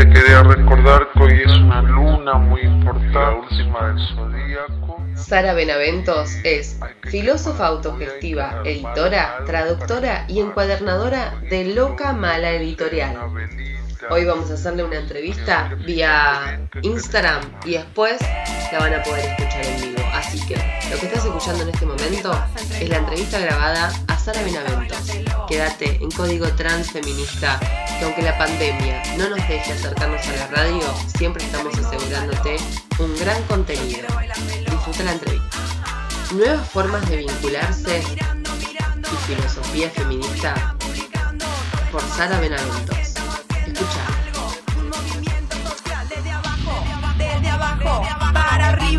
Te quería recordar que hoy es una luna muy importante, la última del zodíaco. Sara Benaventos es filósofa autogestiva, editora, traductora y encuadernadora de Loca Mala Editorial. Hoy vamos a hacerle una entrevista vía Instagram y después la van a poder escuchar en vivo. Así que lo que estás escuchando en este momento es la entrevista grabada a Sara Benaventos. Quédate en código transfeminista, que aunque la pandemia no nos deje acercarnos a la radio, siempre estamos asegurándote un gran contenido. Disfruta la entrevista. Nuevas formas de vincularse y filosofía feminista por Sara Benaventos.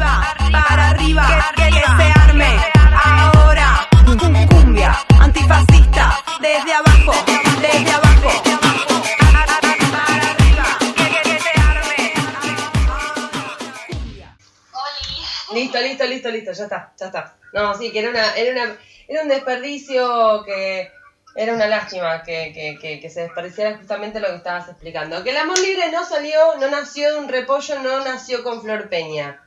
Arriba, para arriba, que, que, se arme ahora. Cum- Cumbia antifascista, desde abajo, desde abajo. Para arriba, que, que se arme. Listo, listo, listo, listo, ya está, ya está. No, sí, que era una, era una, era un desperdicio que era una lástima que, que, que, que se desperdiciara justamente lo que estabas explicando. Que el amor libre no salió, no nació de un repollo, no nació con Flor Peña.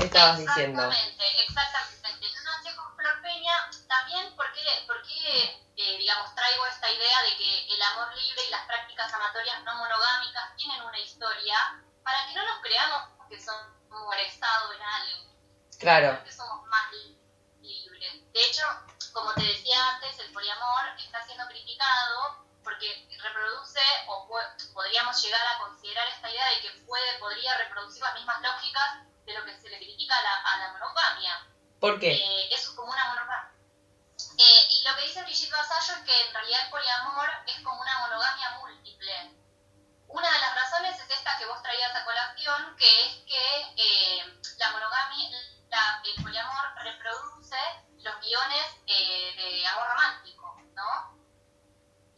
¿Qué estabas diciendo? Exactamente, exactamente. No nació con Flor Peña también porque, porque eh, digamos, traigo esta idea de que el amor libre y las prácticas amatorias no monogámicas tienen una historia para que no nos creamos que son molestados en algo, Claro, que somos más li- libres. De hecho, como te decía antes, el poliamor está siendo criticado porque reproduce o podríamos llegar a considerar esta idea de que puede, podría reproducir las mismas lógicas de lo que se le critica a la, a la monogamia. ¿por qué? Eh, es como una monogamia. Eh, y lo que dice Brigitte Vasallo es que en realidad el poliamor es como una monogamia múltiple. Una de las razones es esta que vos traías a colación, que es que eh, la monogamia, la- el poliamor reproduce los guiones eh, de amor romántico.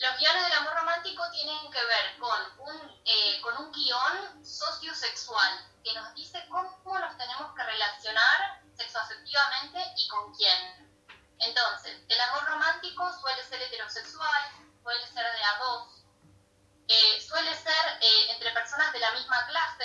Los guiones del amor romántico tienen que ver con un, eh, con un guion sociosexual que nos dice cómo nos tenemos que relacionar sexoafectivamente y con quién. Entonces, el amor romántico suele ser heterosexual, suele ser de a dos, eh, suele ser eh, entre personas de la misma clase,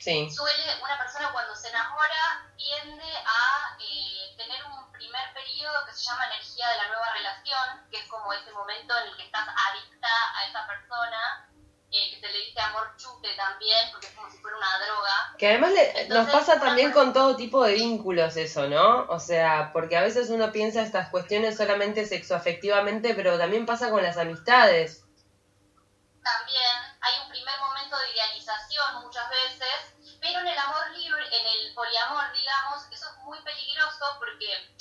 Sí, suele, una persona cuando se enamora tiende a eh, tener un primer periodo que se llama energía de la nueva relación, que es como ese momento en el que estás adicta a esa persona, eh, que se le dice amor chute también, porque es como si fuera una droga. que además le- nos pasa también con todo tipo de vínculos eso, ¿no? O sea, porque a veces uno piensa estas cuestiones solamente sexoafectivamente, pero también pasa con las amistades. También hay un primer momento de idealización muchas veces, pero en el amor libre, en el poliamor, digamos, eso es muy peligroso porque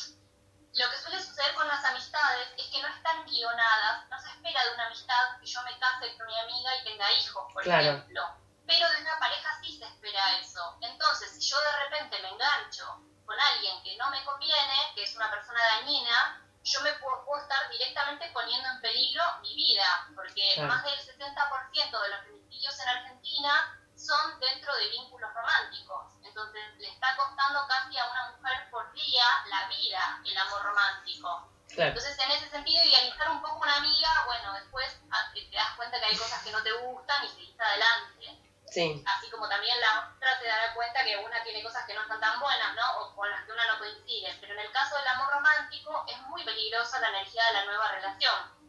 lo que suele suceder con las amistades es que no están guionadas, no se espera de una amistad que yo me case con mi amiga y tenga hijos, por Claro. ejemplo. Pero de una pareja sí se espera eso. Entonces, si yo de repente me engancho con alguien que no me conviene, que es una persona dañina, yo me puedo, puedo estar directamente poniendo en peligro mi vida, porque Claro. más del 70% de los femicidios en Argentina son dentro de vínculos románticos. Entonces, le está costando casi a una mujer por día la vida el amor romántico. Claro. Entonces, en ese sentido, idealizar un poco una amiga, bueno, después te te das cuenta que hay cosas que no te gustan y seguís adelante. Sí, Así como también la otra se dará cuenta que una tiene cosas que no están tan buenas, ¿no? O con las que una no coincide. Pero en el caso del amor romántico es muy peligrosa la energía de la nueva relación.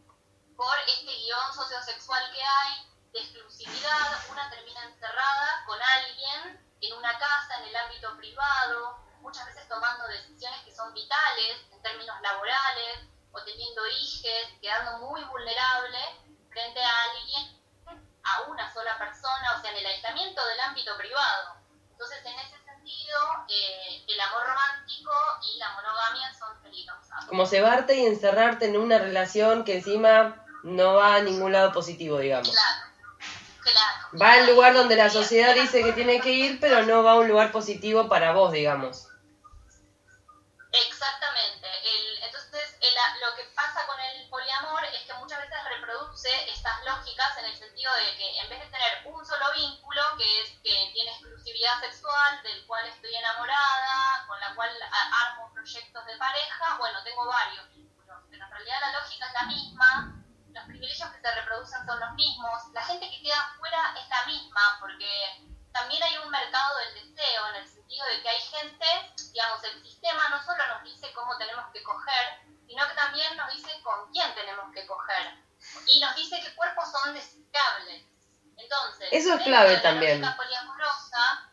Por este guion sociosexual que hay, de exclusividad, una termina encerrada con alguien en una casa, en el ámbito privado, muchas veces tomando decisiones que son vitales en términos laborales, o teniendo hijes, quedando muy vulnerable frente a alguien a una sola persona, o sea, en el aislamiento del ámbito privado. Entonces, en ese sentido, eh, el amor romántico y la monogamia son peligrosas. como cebarte y encerrarte en una relación que encima no va a ningún lado positivo, digamos. Claro, Va al lugar donde la sociedad dice que tiene que ir, pero no va a un lugar positivo para vos, digamos. Exactamente. El- entonces, el- lo que pasa con el poliamor es que muchas veces reproduce estas lógicas en el sentido de que en vez de tener un solo vínculo, que es que tiene exclusividad sexual, del cual estoy enamorada, con la cual armo proyectos de pareja, bueno, tengo varios vínculos, pero en realidad la lógica es la misma, los privilegios que se reproducen son los mismos, la gente que queda fuera es la misma, porque también hay un mercado del deseo, en el sentido de que hay gente, digamos, el sistema no solo nos dice cómo tenemos que coger, sino que también nos dice con quién tenemos que coger. Y nos dice qué cuerpos son deseables. Entonces, Eso es clave de la también. poliamorosa,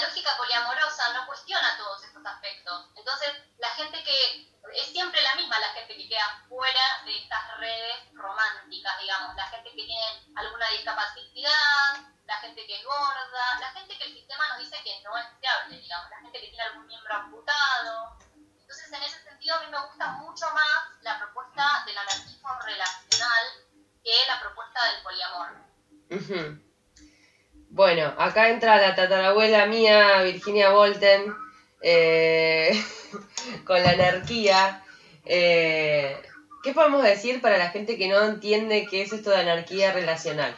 la lógica poliamorosa no cuestiona todos estos aspectos. Entonces, la gente que es siempre la misma, la gente que queda fuera de estas redes románticas, digamos, la gente que tiene alguna discapacidad, la gente que es gorda, la gente que el sistema nos dice que no es fiable, digamos, la gente que tiene algún miembro amputado. Entonces, en ese sentido, a mí me gusta mucho más la propuesta del anarquismo relacional que la propuesta del poliamor. Bueno, acá entra la tatarabuela mía, Virginia Volten, eh, con la anarquía. Eh, ¿Qué podemos decir para la gente que no entiende qué es esto de anarquía relacional?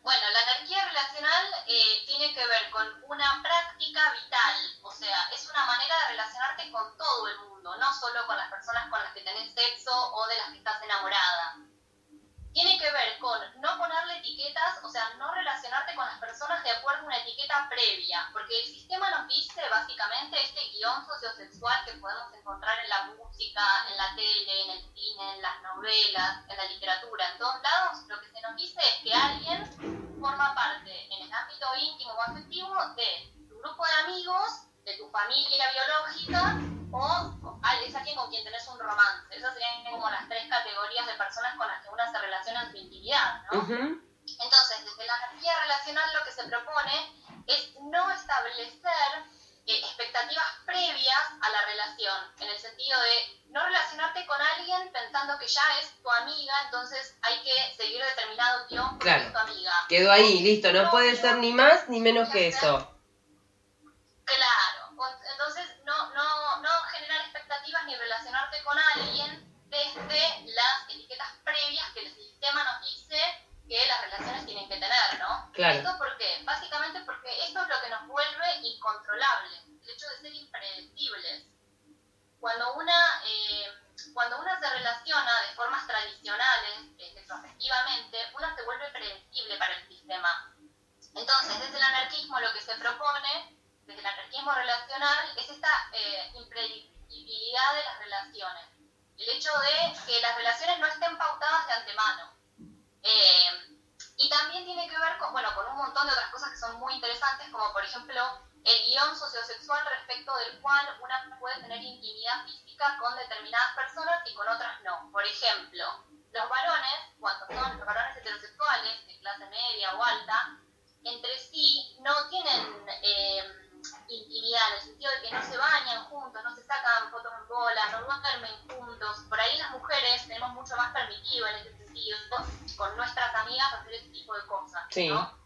Bueno, la anarquía relacional eh, tiene que ver con una práctica vital, o sea, es una manera de relacionarte con todo el mundo, no solo con las personas con las que tenés sexo o de las que estás enamorada. Tiene que ver con no ponerle etiquetas, o sea, no relacionarte con las personas de acuerdo a una etiqueta previa, porque el sistema nos dice básicamente este guion sociosexual que podemos encontrar en la música, en la tele, en el cine, en las novelas, en la literatura, en todos lados, lo que se nos dice es que alguien forma parte en el ámbito íntimo o afectivo de tu grupo de amigos, de tu familia biológica o es alguien con quien tenés un romance. Esas serían como las tres categorías de personas con las que uno se relaciona en su intimidad, ¿no? Entonces, desde la anarquía relacional lo que se propone es no establecer eh, expectativas previas a la relación, en el sentido de no relacionarte con alguien pensando que ya es tu amiga, entonces hay que seguir determinado guion porque Claro. es tu amiga. Quedó ahí, listo, no puede ser ni más ni menos que eso. Claro, entonces no, no, no generar expectativas ni relacionarte con alguien desde las etiquetas previas que el sistema nos dice que las relaciones tienen que tener, ¿no? Claro. ¿Esto por qué? Básicamente porque esto es lo que nos vuelve incontrolables, el hecho de ser impredecibles. Cuando una, eh, cuando una se relaciona de formas tradicionales, eh, sexoafectivamente, una se vuelve predecible para el sistema. Entonces, desde el anarquismo lo que se propone, desde el anarquismo relacional, es esta eh, impredecibilidad de las relaciones. El hecho de que las relaciones no estén pautadas de antemano. Eh, y también tiene que ver con, bueno, con un montón de otras cosas que son muy interesantes, como por ejemplo el guion sociosexual respecto del cual una puede tener intimidad física con determinadas personas y con otras no. Por ejemplo, los varones, cuando son los varones heterosexuales de clase media o alta, entre sí no tienen eh, intimidad, en el sentido de que no se bañan juntos, no se sacan fotos en bola, no duermen juntos. Por ahí las mujeres tenemos mucho más permitido en ese sentido, con nuestras amigas hacer ese tipo de cosas. Sí. ¿no?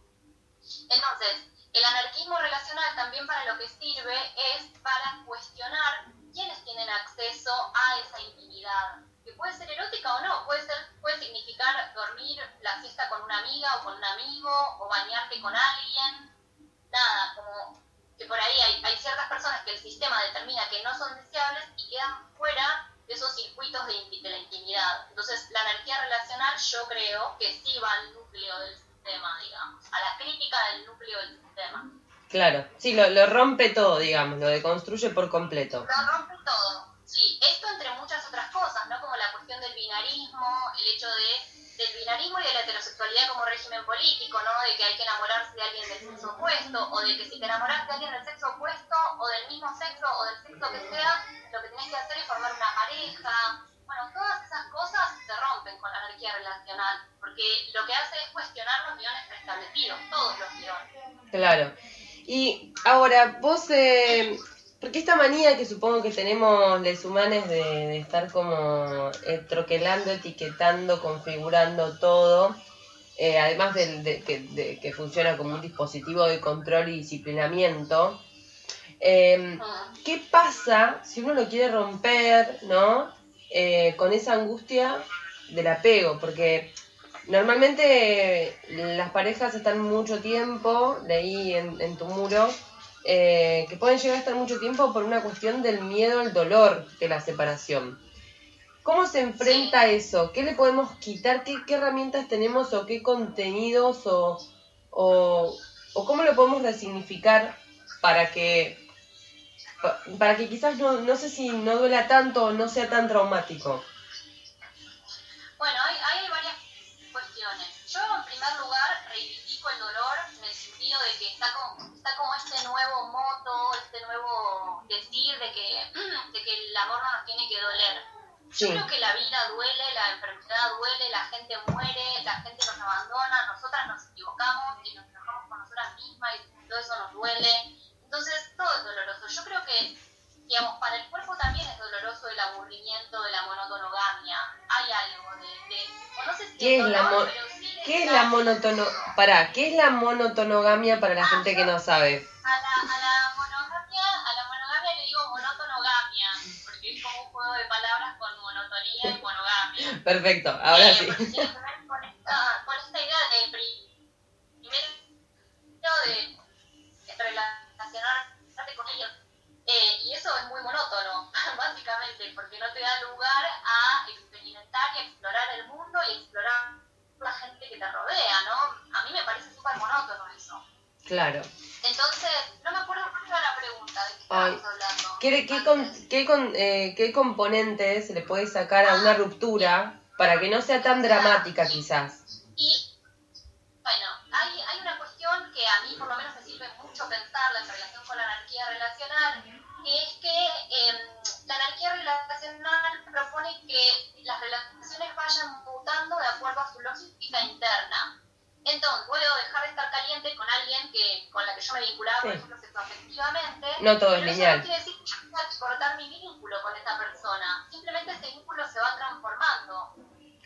Entonces, el anarquismo relacional también para lo que sirve es para cuestionar quiénes tienen acceso a esa intimidad, que puede ser erótica o no, puede ser puede significar dormir la siesta con una amiga o con un amigo o bañarte con alguien, nada, como que por ahí hay, hay ciertas personas que el sistema determina que no son deseables y quedan fuera de esos circuitos de, de la intimidad. Entonces, la anarquía relacional yo creo que sí va al núcleo del sistema, digamos, a la crítica del núcleo del sistema. Claro, sí, lo, lo rompe todo, digamos, lo deconstruye por completo. Lo rompe todo. Sí, esto entre muchas otras cosas, ¿no? Como la cuestión del binarismo, el hecho de, del binarismo y de la heterosexualidad como régimen político, ¿no? De que hay que enamorarse de alguien del sexo opuesto, o de que si te enamoras de alguien del sexo opuesto, o del mismo sexo, o del sexo que sea, lo que tenés que hacer es formar una pareja. Bueno, todas esas cosas se rompen con la anarquía relacional, porque lo que hace es cuestionar los guiones preestablecidos, todos los guiones. Claro. Y ahora, vos, eh, porque esta manía que supongo que tenemos los humanos de, de estar como eh, troquelando, etiquetando, configurando todo, eh, además de, que, de- que funciona como un dispositivo de control y disciplinamiento, eh, Mm. ¿qué pasa si uno lo quiere romper, ¿no? Eh, con esa angustia del apego, porque normalmente las parejas están mucho tiempo, leí en, en tu muro, eh, que pueden llegar a estar mucho tiempo por una cuestión del miedo al dolor de la separación. ¿Cómo se enfrenta eso? ¿Qué le podemos quitar? ¿Qué, qué herramientas tenemos o qué contenidos o, o, o cómo lo podemos resignificar para que pa- para que quizás no, no sé si no duela tanto o no sea tan traumático? Nuevo moto, este nuevo decir de que, de que el amor no nos tiene que doler. Yo creo que la vida duele, la enfermedad duele, la gente muere, la gente nos abandona, nosotras nos equivocamos y nos enojamos con nosotras mismas y todo eso nos duele. Entonces, todo es doloroso. Yo creo que, digamos, para el cuerpo también es doloroso el aburrimiento de la monotonogamia. Hay algo de... de o no sé si ¿Qué es la dolor, sí ¿Qué es la monotono pará, ¿qué es la monotonogamia para la gente que no sabe? A la, a la monogamia, a la monogamia le digo monotonogamia, porque es como un juego de palabras con monotonía y monogamia. Perfecto, ahora Eh, sí. porque tiene que ver con esta, con esta idea de pri- primero de relacionarte con ellos. Eh, y eso es muy monótono, básicamente, porque no te da lugar a experimentar y a explorar el mundo y explorar la gente que te rodea, ¿no? A mí me parece súper monótono eso. Claro. Entonces, no me acuerdo cuál era la pregunta, ¿de qué estábamos hablando? ¿Qué, qué, con- qué, con- eh, ¿Qué componentes se le puede sacar a una ruptura para que no sea tan dramática quizás? Y bueno, hay, hay una cuestión que a mí por lo menos me sirve mucho pensarla en relación con la anarquía relacional, que es que em, la anarquía relacional propone que las relaciones vayan mutando de acuerdo a su lógica interna. Entonces, puedo dejar de estar caliente con alguien que con la que yo me vinculaba, por Sí. ejemplo, sexoafectivamente. No todo es lineal. Eso no quiere decir que yo tenga que cortar mi vínculo con esa persona. Simplemente ese vínculo se va transformando.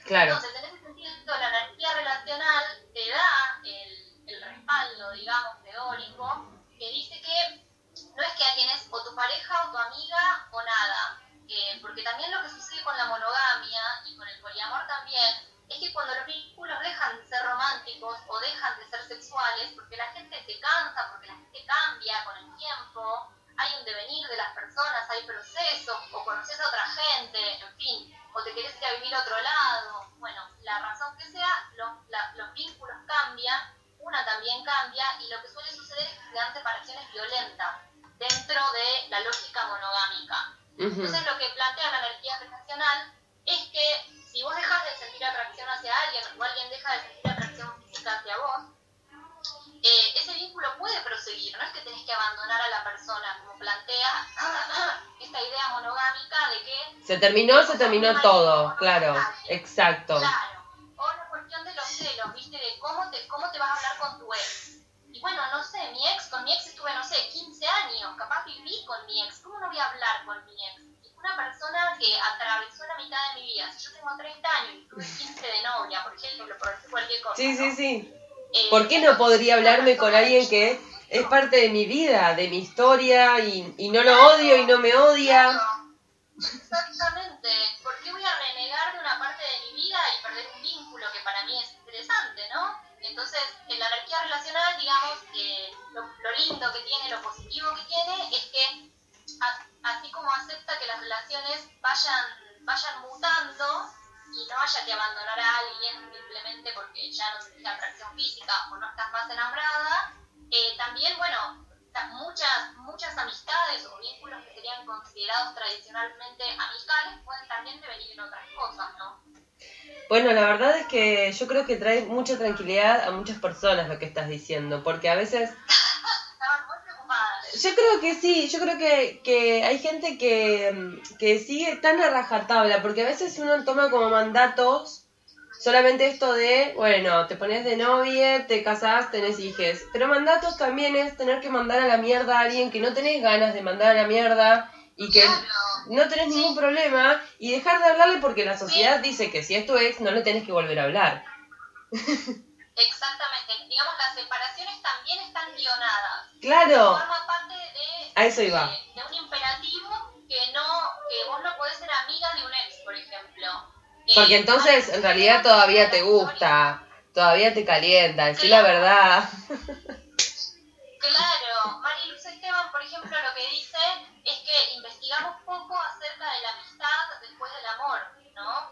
Claro. Entonces, en ese sentido, la anarquía relacional te da el, el respaldo, digamos, teórico, que dice que no es que alguien es o tu pareja o tu amiga o nada. Eh, porque también lo que sucede con la monogamia y con el poliamor también es que cuando los vínculos dejan de ser románticos o dejan de ser sexuales, porque la gente se cansa, porque la gente cambia con el tiempo, hay un devenir de las personas, hay procesos, o conoces a otra gente, en fin, o te querés ir a vivir a otro lado. Bueno, la razón que sea, los, la- los vínculos cambian, una también cambia, y lo que suele suceder es que se dan separaciones violentas dentro de la lógica monogámica. Entonces lo que plantea la anarquía relacional es que si vos dejas de sentir atracción hacia alguien o alguien deja de sentir atracción física hacia vos, eh, ese vínculo puede proseguir, no es que tenés que abandonar a la persona, como plantea esta idea monogámica de que Se terminó, se terminó todo, claro, exacto. Claro. O la cuestión de los celos, ¿viste? De cómo te, cómo te vas a hablar con tu ex. Y bueno, no sé, mi ex, con mi ex estuve, no sé, 15 años, capaz viví con mi ex. ¿Cómo no voy a hablar con mi ex? Una persona que atravesó la mitad de mi vida. Si yo tengo 30 años y tuve 15 de novia, por ejemplo, por decir cualquier cosa. Sí, sí, ¿no? sí. Eh, ¿Por qué no podría hablarme con alguien que es parte de mi vida, de mi historia y, y no lo odio y no me odia? Claro, Exactamente. ¿Por qué voy a renegar de una parte de mi vida y perder un vínculo que para mí es interesante, no? Entonces, en la anarquía relacional, digamos, que lo, lo lindo que tiene, lo positivo que tiene, es que así como acepta que las relaciones vayan, vayan mutando y no haya que abandonar a alguien simplemente porque ya no tienes atracción física o no estás más enamorada, eh, también, bueno, muchas, muchas amistades o vínculos que serían considerados tradicionalmente amicales pueden también devenir en otras cosas, ¿no? Bueno, la verdad es que yo creo que trae mucha tranquilidad a muchas personas lo que estás diciendo, porque a veces. Yo creo que sí, yo creo que, que hay gente que, mm, que sigue tan a rajatabla, porque a veces uno toma como mandatos solamente esto de, bueno, te pones de novia, te casás, tenés hijes, pero mandatos también es tener que mandar a la mierda a alguien que no tenés ganas de mandar a la mierda y que Claro. no tenés ningún problema y dejar de hablarle porque la sociedad dice que si es tu ex no le tenés que volver a hablar. Exactamente. Digamos, las separaciones también están guionadas. Claro, Forma A eso iba. de, de un imperativo que no que vos no podés ser amiga de un ex, por ejemplo. Eh, porque entonces en realidad todavía te gusta, todavía te calienta, decir la verdad. Claro, María Luz Esteban, por ejemplo, lo que dice es que investigamos poco acerca de la amistad después del amor. ¿no?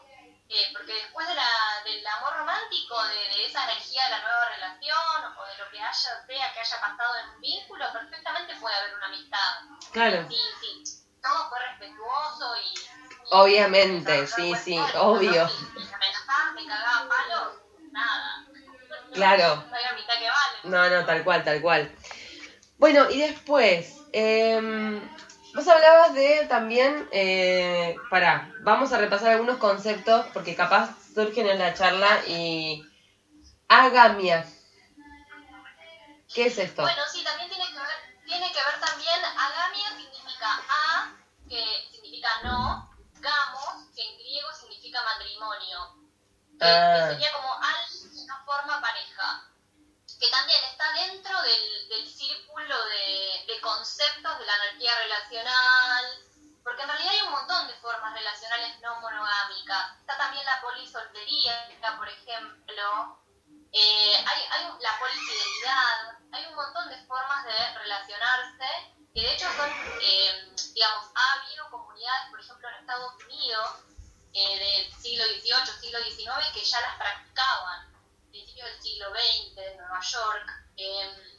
Eh, porque después de la, del amor romántico, de, de esa energía de la nueva relación o de lo que haya sea que haya pasado en un vínculo, perfectamente puede haber una amistad. Claro. Sí, sí, todo fue respetuoso y... y- Obviamente, y- sí, sí, obvio. y me amenazaba, me cagaba palos, nada. Claro. No hay mitad que vale. No, no, tal cual, tal cual. Bueno, y después, em, vos hablabas de también, eh, pará, vamos a repasar algunos conceptos porque capaz surgen en la charla y... Agamia. ¿Qué es esto? Bueno, sí, también tiene que ver, tiene que ver también, agamia significa a, que significa no, gamos, que en griego significa matrimonio, que, Ah. que sería como alguien que no forma pareja, que también está dentro del, círculo de, conceptos de la anarquía relacional, porque en realidad hay un montón de formas relacionales no monogámicas. Está también la polisoltería, por ejemplo, eh, hay, la polifidelidad, hay un montón de formas de relacionarse, que de hecho son, eh, digamos, ha habido comunidades, por ejemplo, en Estados Unidos, eh, del siglo XVIII, siglo XIX, que ya las practicaban, principios del siglo XX, en Nueva York, eh,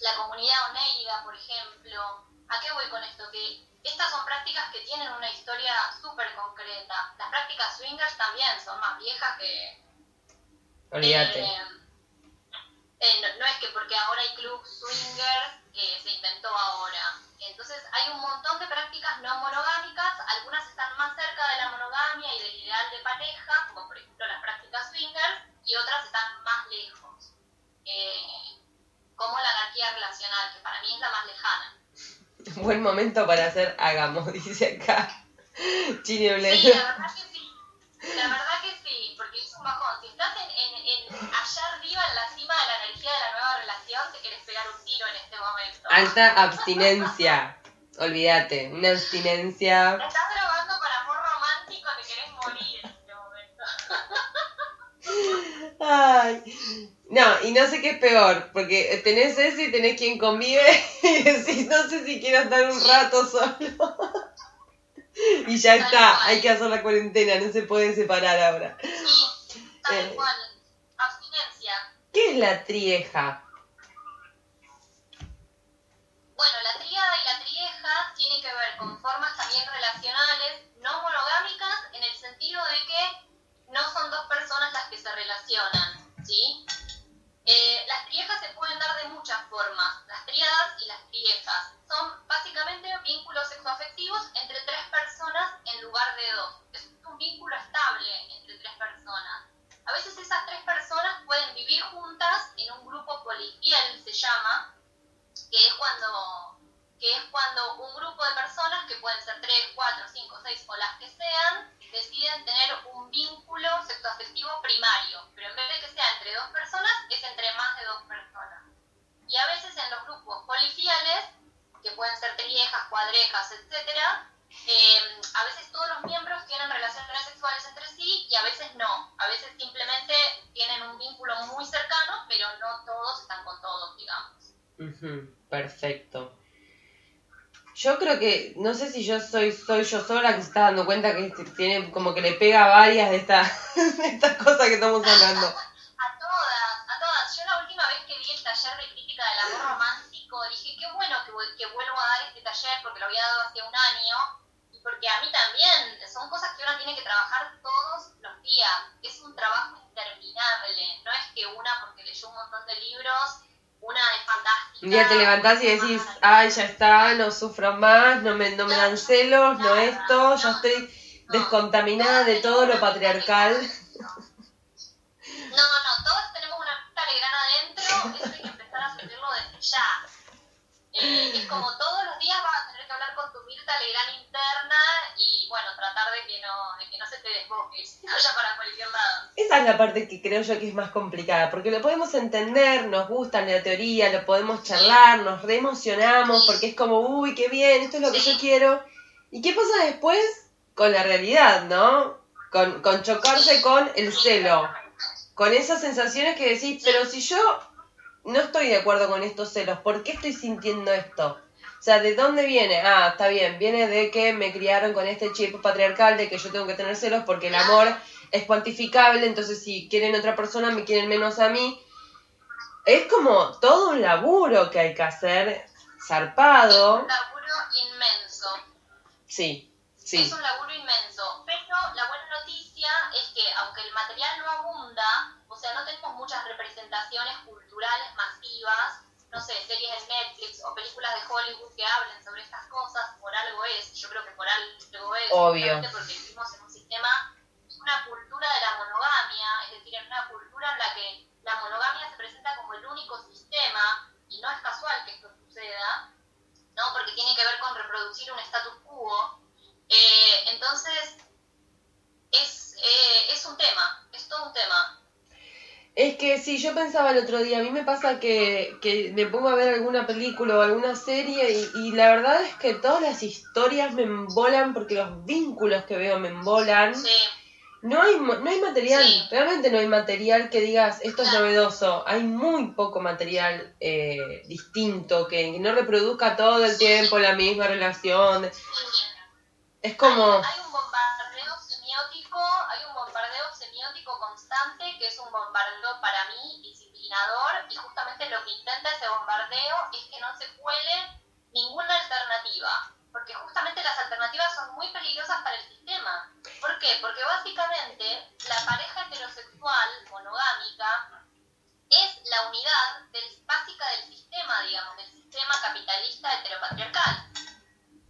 la comunidad Oneida, por ejemplo. ¿A qué voy con esto? Que estas son prácticas que tienen una historia súper concreta. Las prácticas swingers también son más viejas que, Olvídate. eh, eh, no, no es que porque ahora hay club swingers eh, se inventó ahora. Entonces hay un montón de prácticas no monogámicas, algunas están más cerca de la monogamia y del ideal de pareja, como por ejemplo las prácticas swingers, y otras están más lejos. Eh, como la anarquía relacional, que para mí es la más lejana. Buen momento para hacer hagamos, dice acá. Chini Sí, la verdad que sí. La verdad que sí, porque es un bajón. Si estás en, en, en allá arriba, en la cima de la energía de la nueva relación, te querés pegar un tiro en este momento. Alta abstinencia. Olvídate, una abstinencia. Estás Ay. No, y no sé qué es peor, porque tenés eso y tenés quien convive y decís, no sé si quiero estar un rato solo. Y ya está, hay que hacer la cuarentena, no se pueden separar ahora. Sí, tal Eh. cual. Abstinencia. ¿Qué es la trieja? Bueno, la tríada y la trieja tienen que ver con formas también relacionales no monogámicas en el sentido de que no son dos personas las que se ¿sí? Eh, las triejas se pueden dar de muchas formas, las tríadas y las triejas. Son básicamente vínculos sexoafectivos entre tres personas en lugar de dos. Es un vínculo estable entre tres personas. A veces esas tres personas pueden vivir juntas en un grupo polifiel, se llama, que es cuando que es cuando un grupo de personas, que pueden ser 3, 4, 5, 6 o las que sean, deciden tener un vínculo sexoafectivo primario, pero en vez de que sea entre dos personas, es entre más de dos personas. Y a veces en los grupos polifiales, que pueden ser triejas, cuadrejas, etcétera, eh, a veces todos los miembros tienen relaciones sexuales entre sí y a veces no. A veces simplemente tienen un vínculo muy cercano, pero no todos están con todos, digamos. Perfecto. Yo creo que, no sé si yo soy, soy yo sola que se está dando cuenta que este- tiene como que le pega varias de estas de estas cosas que estamos hablando. A todas, a todas. Yo la última vez que vi el taller de crítica del amor romántico dije, qué bueno que, que vuelvo a dar este taller porque lo había dado hace un año y porque a mí también son cosas que uno tiene que trabajar todos los días. Es un trabajo interminable. No es que una porque leyó un montón de libros, una es fantástica. Un día te levantás y decís, ay, ya está, no sufro más, no me, no me dan celos, no esto, ya estoy descontaminada de todo lo patriarcal. No, no, todos tenemos una Mirta Legrand adentro, eso hay que empezar a sentirlo desde ya. Eh, es como todos los días vas a tener que hablar con tu Mirta Legrand de que no, de que no se te desboque y se vaya para cualquier lado. Esa es la parte que creo yo que es más complicada, porque lo podemos entender, nos gusta la teoría, lo podemos charlar, nos re emocionamos, porque es como, uy, qué bien, esto es lo que yo quiero. ¿Y qué pasa después? Con la realidad, ¿no? Con, con chocarse con el celo, con esas sensaciones que decís, pero si yo no estoy de acuerdo con estos celos, ¿por qué estoy sintiendo esto? O sea, ¿de dónde viene? Ah, está bien, viene de que me criaron con este chip patriarcal de que yo tengo que tener celos porque el amor es cuantificable, entonces si quieren otra persona me quieren menos a mí. Es como todo un laburo que hay que hacer, zarpado. Es un laburo inmenso. Sí, sí. Es un laburo inmenso. Pero la buena noticia es que aunque el material no abunda, o sea, no tenemos muchas representaciones culturales masivas, no sé, series en Netflix o películas de Hollywood que hablen sobre estas cosas, por algo es, yo creo que por algo es, Obvio. porque vivimos en un sistema, una cultura de la monogamia, es decir, en una cultura en la que la monogamia se presenta como el único sistema, y no es casual que esto suceda, ¿no? Porque tiene que ver con reproducir un status quo. Eh, entonces, es, eh, es un tema, es todo un tema. Es que sí, yo pensaba el otro día, a mí me pasa que, que me pongo a ver alguna película o alguna serie y, y la verdad es que todas las historias me embolan porque los vínculos que veo me embolan. Sí, No hay, no hay material, Sí. realmente no hay material que digas esto es novedoso. Hay muy poco material eh, distinto que no reproduzca todo el tiempo la misma relación. Es como... Hay, hay un bombardeo semiótico, hay un bombardeo semiótico constante que es un bombardeo para mí disciplinador y justamente lo que intenta ese bombardeo es que no se cuele ninguna alternativa, porque justamente las alternativas son muy peligrosas para el sistema. ¿Por qué? Porque básicamente la pareja heterosexual monogámica es la unidad básica del sistema, digamos, del sistema capitalista heteropatriarcal.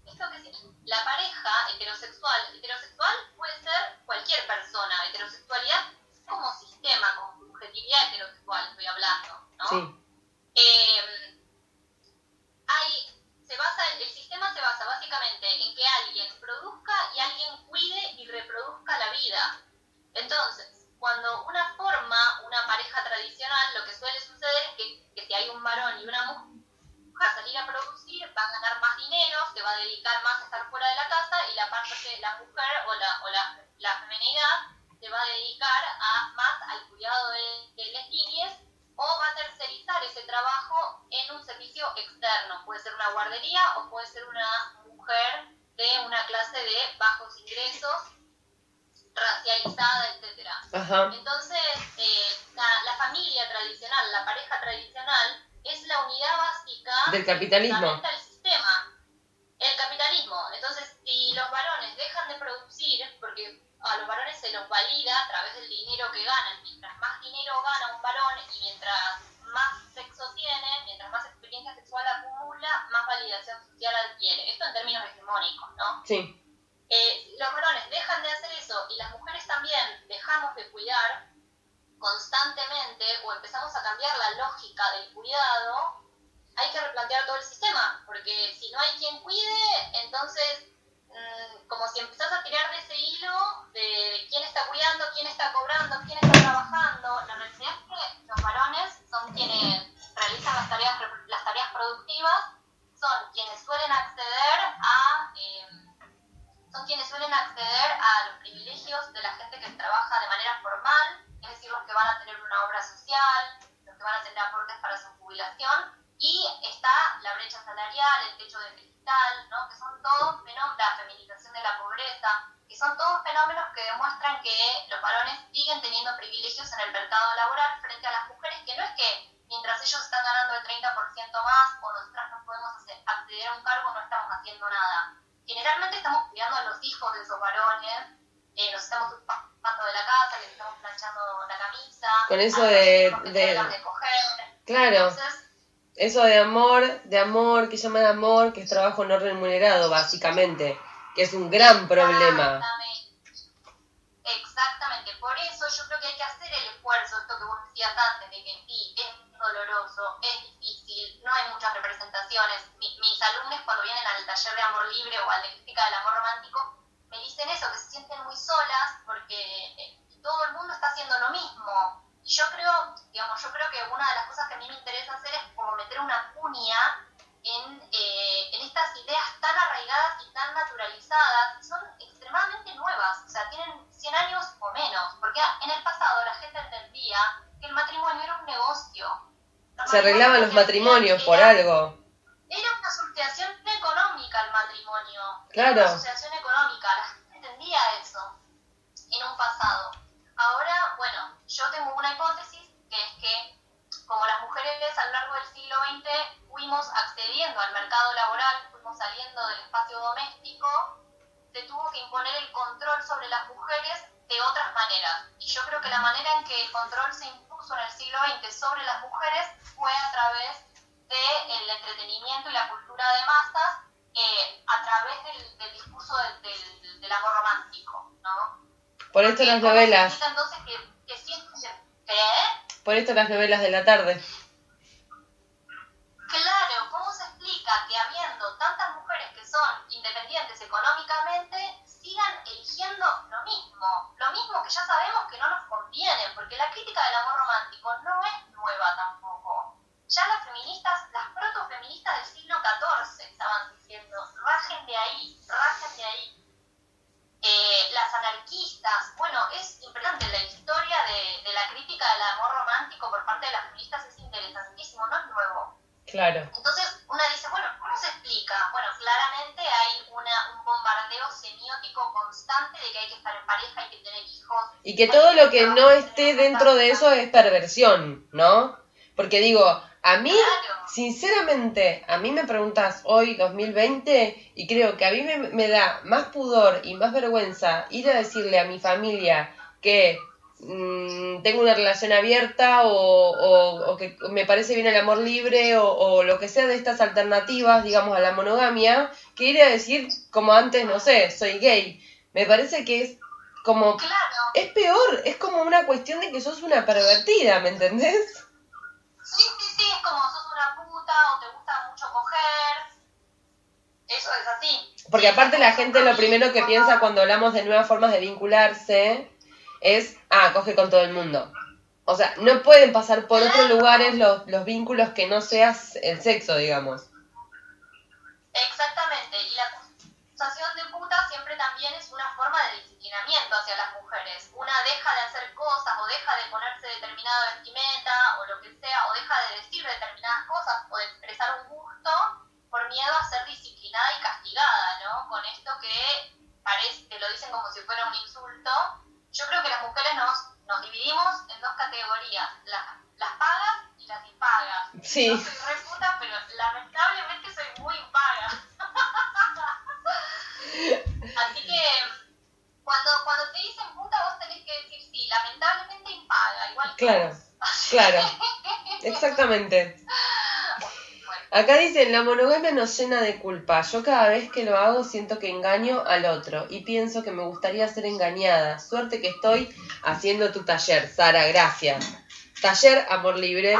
¿Esto qué significa? La pareja heterosexual, heterosexual puede ser cualquier persona, heterosexualidad como sistema, como subjetividad heterosexual, estoy hablando, ¿no? Sí, Eh, hay, se basa, el sistema se basa básicamente en que alguien produzca y alguien cuide y reproduzca la vida. Entonces, cuando una forma, una pareja tradicional, lo que suele suceder es que, que si hay un varón y una mujer, a salir a producir, va a ganar más dinero, se va a dedicar más a estar fuera de la casa y la parte de la mujer o la, o la, la femenidad se va a dedicar a más al cuidado de, de las niñas o va a tercerizar ese trabajo en un servicio externo. Puede ser una guardería o puede ser una mujer de una clase de bajos ingresos, racializada, ajá, Entonces, eh, la, la familia tradicional, la pareja tradicional, es la unidad básica Del capitalismo. fundamenta el sistema, el capitalismo. Entonces, si los varones dejan de producir, porque a los varones se los valida a través del dinero que ganan, mientras más dinero gana un varón y mientras más sexo tiene, mientras más experiencia sexual acumula, más validación social adquiere. Esto en términos hegemónicos, ¿no? sí, eh, los varones dejan de hacer eso y las mujeres también dejamos de cuidar constantemente o empezamos a cambiar la lógica del cuidado, hay que replantear todo el sistema, porque si no hay quien cuide, entonces como si empezás a tirar de ese hilo de, de quién está cuidando, quién está cobrando, que los varones siguen teniendo privilegios en el mercado laboral frente a las mujeres, que no es que mientras ellos están ganando el 30% más o nosotras no podemos hacer- acceder a un cargo, no estamos haciendo nada generalmente estamos cuidando a los hijos de esos varones, eh, nos estamos ocupando de la casa, les estamos planchando la camisa, Con eso a los de- de- de coger. claro. Entonces, Eso de amor, de amor, que llaman amor, que es trabajo no remunerado, básicamente, que es un gran problema. Exactamente. Exactamente. Por eso yo creo que hay que hacer el esfuerzo, antes, de que sí, es doloroso, es difícil, no hay muchas representaciones. Mi- mis alumnos cuando vienen al taller de amor libre o a la crítica del amor romántico, me dicen eso, que se sienten muy solas porque eh, todo el mundo está haciendo lo mismo. Y yo creo, digamos, yo creo que una de las cosas que a mí me interesa hacer es como meter una cuña en, eh, en estas ideas tan arraigadas y tan naturalizadas, que son extremadamente nuevas, o sea, tienen 100 años o menos, porque en el pasado la gente entendía el matrimonio era un negocio. Los Se arreglaban los matrimonios por era- algo. Era una asociación de Claro. Una asociación económica, la gente entendía eso en un pasado. Ahora, bueno, yo tengo una hipótesis que es que como las mujeres a lo largo del siglo XX fuimos accediendo al mercado laboral, fuimos saliendo del espacio doméstico, se tuvo que imponer el control sobre las mujeres de otras maneras. Y yo creo que la manera en que el control se el siglo XX sobre las mujeres fue a través del entretenimiento y la cultura de masas, eh, a través del, del discurso del, del- del amor romántico, ¿no? Por esto las ¿cómo se novelas, explica entonces que, que sí es- ¿Qué? por esto las novelas de la tarde. Claro, ¿cómo se explica que habiendo tantas mujeres que son independientes económicamente, sigan eligiendo lo mismo? Lo mismo que ya sabemos que no nos conviene, porque la crítica del amor romántico no es nueva tampoco. Ya las feministas, las protofeministas del siglo XIV estaban diciendo, rajen de ahí, rajen de ahí. Eh, las anarquistas, bueno, es importante la historia de, de la crítica del amor romántico por parte de las feministas es interesantísimo, no es nuevo. Claro. Entonces una dice, bueno, ¿cómo se explica? Bueno, claramente hay una, un bombardeo semiótico constante de que hay que estar en pareja, hay que tener hijos. Y que todo lo que no esté dentro de eso es perversión, ¿no? Porque digo, a mí, Claro. sinceramente, a mí me preguntas hoy, 2020, y creo que a mí me, me da más pudor y más vergüenza ir a decirle a mi familia que mm, tengo una relación abierta o, o- o que me parece bien el amor libre o, o lo que sea de estas alternativas, digamos, a la monogamia, que ir a decir como antes, no sé, soy gay. Me parece que es como Claro, es peor, es como una cuestión de que sos una pervertida, ¿me entendés? sí, sí, sí, es como sos una puta o te gusta mucho coger. Eso es así. Porque aparte la gente lo primero que piensa cuando hablamos de nuevas formas de vincularse es, ah, coge con todo el mundo. O sea, no pueden pasar por otros lugares los, los vínculos que no seas el sexo, digamos. Exactamente, y la acusación de puta siempre también es una forma de disciplinamiento hacia las mujeres. Una deja de hacer cosas o deja de ponerse determinada vestimenta o lo que sea, o deja de decir determinadas cosas o de expresar un gusto por miedo a ser disciplinada y castigada, ¿no? Con esto que parece que lo dicen como si fuera un insulto. Yo creo que las mujeres nos, nos dividimos en dos categorías, las, las pagas y las impagas. Sí. Yo soy re puta, pero lamentablemente soy muy paga. Así que cuando, cuando te dicen puta vos tenés que decir sí, lamentablemente impaga, igual que Claro, vos. claro. Exactamente. Acá dicen, la monogamia nos llena de culpa. Yo cada vez que lo hago siento que engaño al otro y pienso que me gustaría ser engañada. Suerte que estoy haciendo tu taller, Sara, gracias. Taller Amor Libre,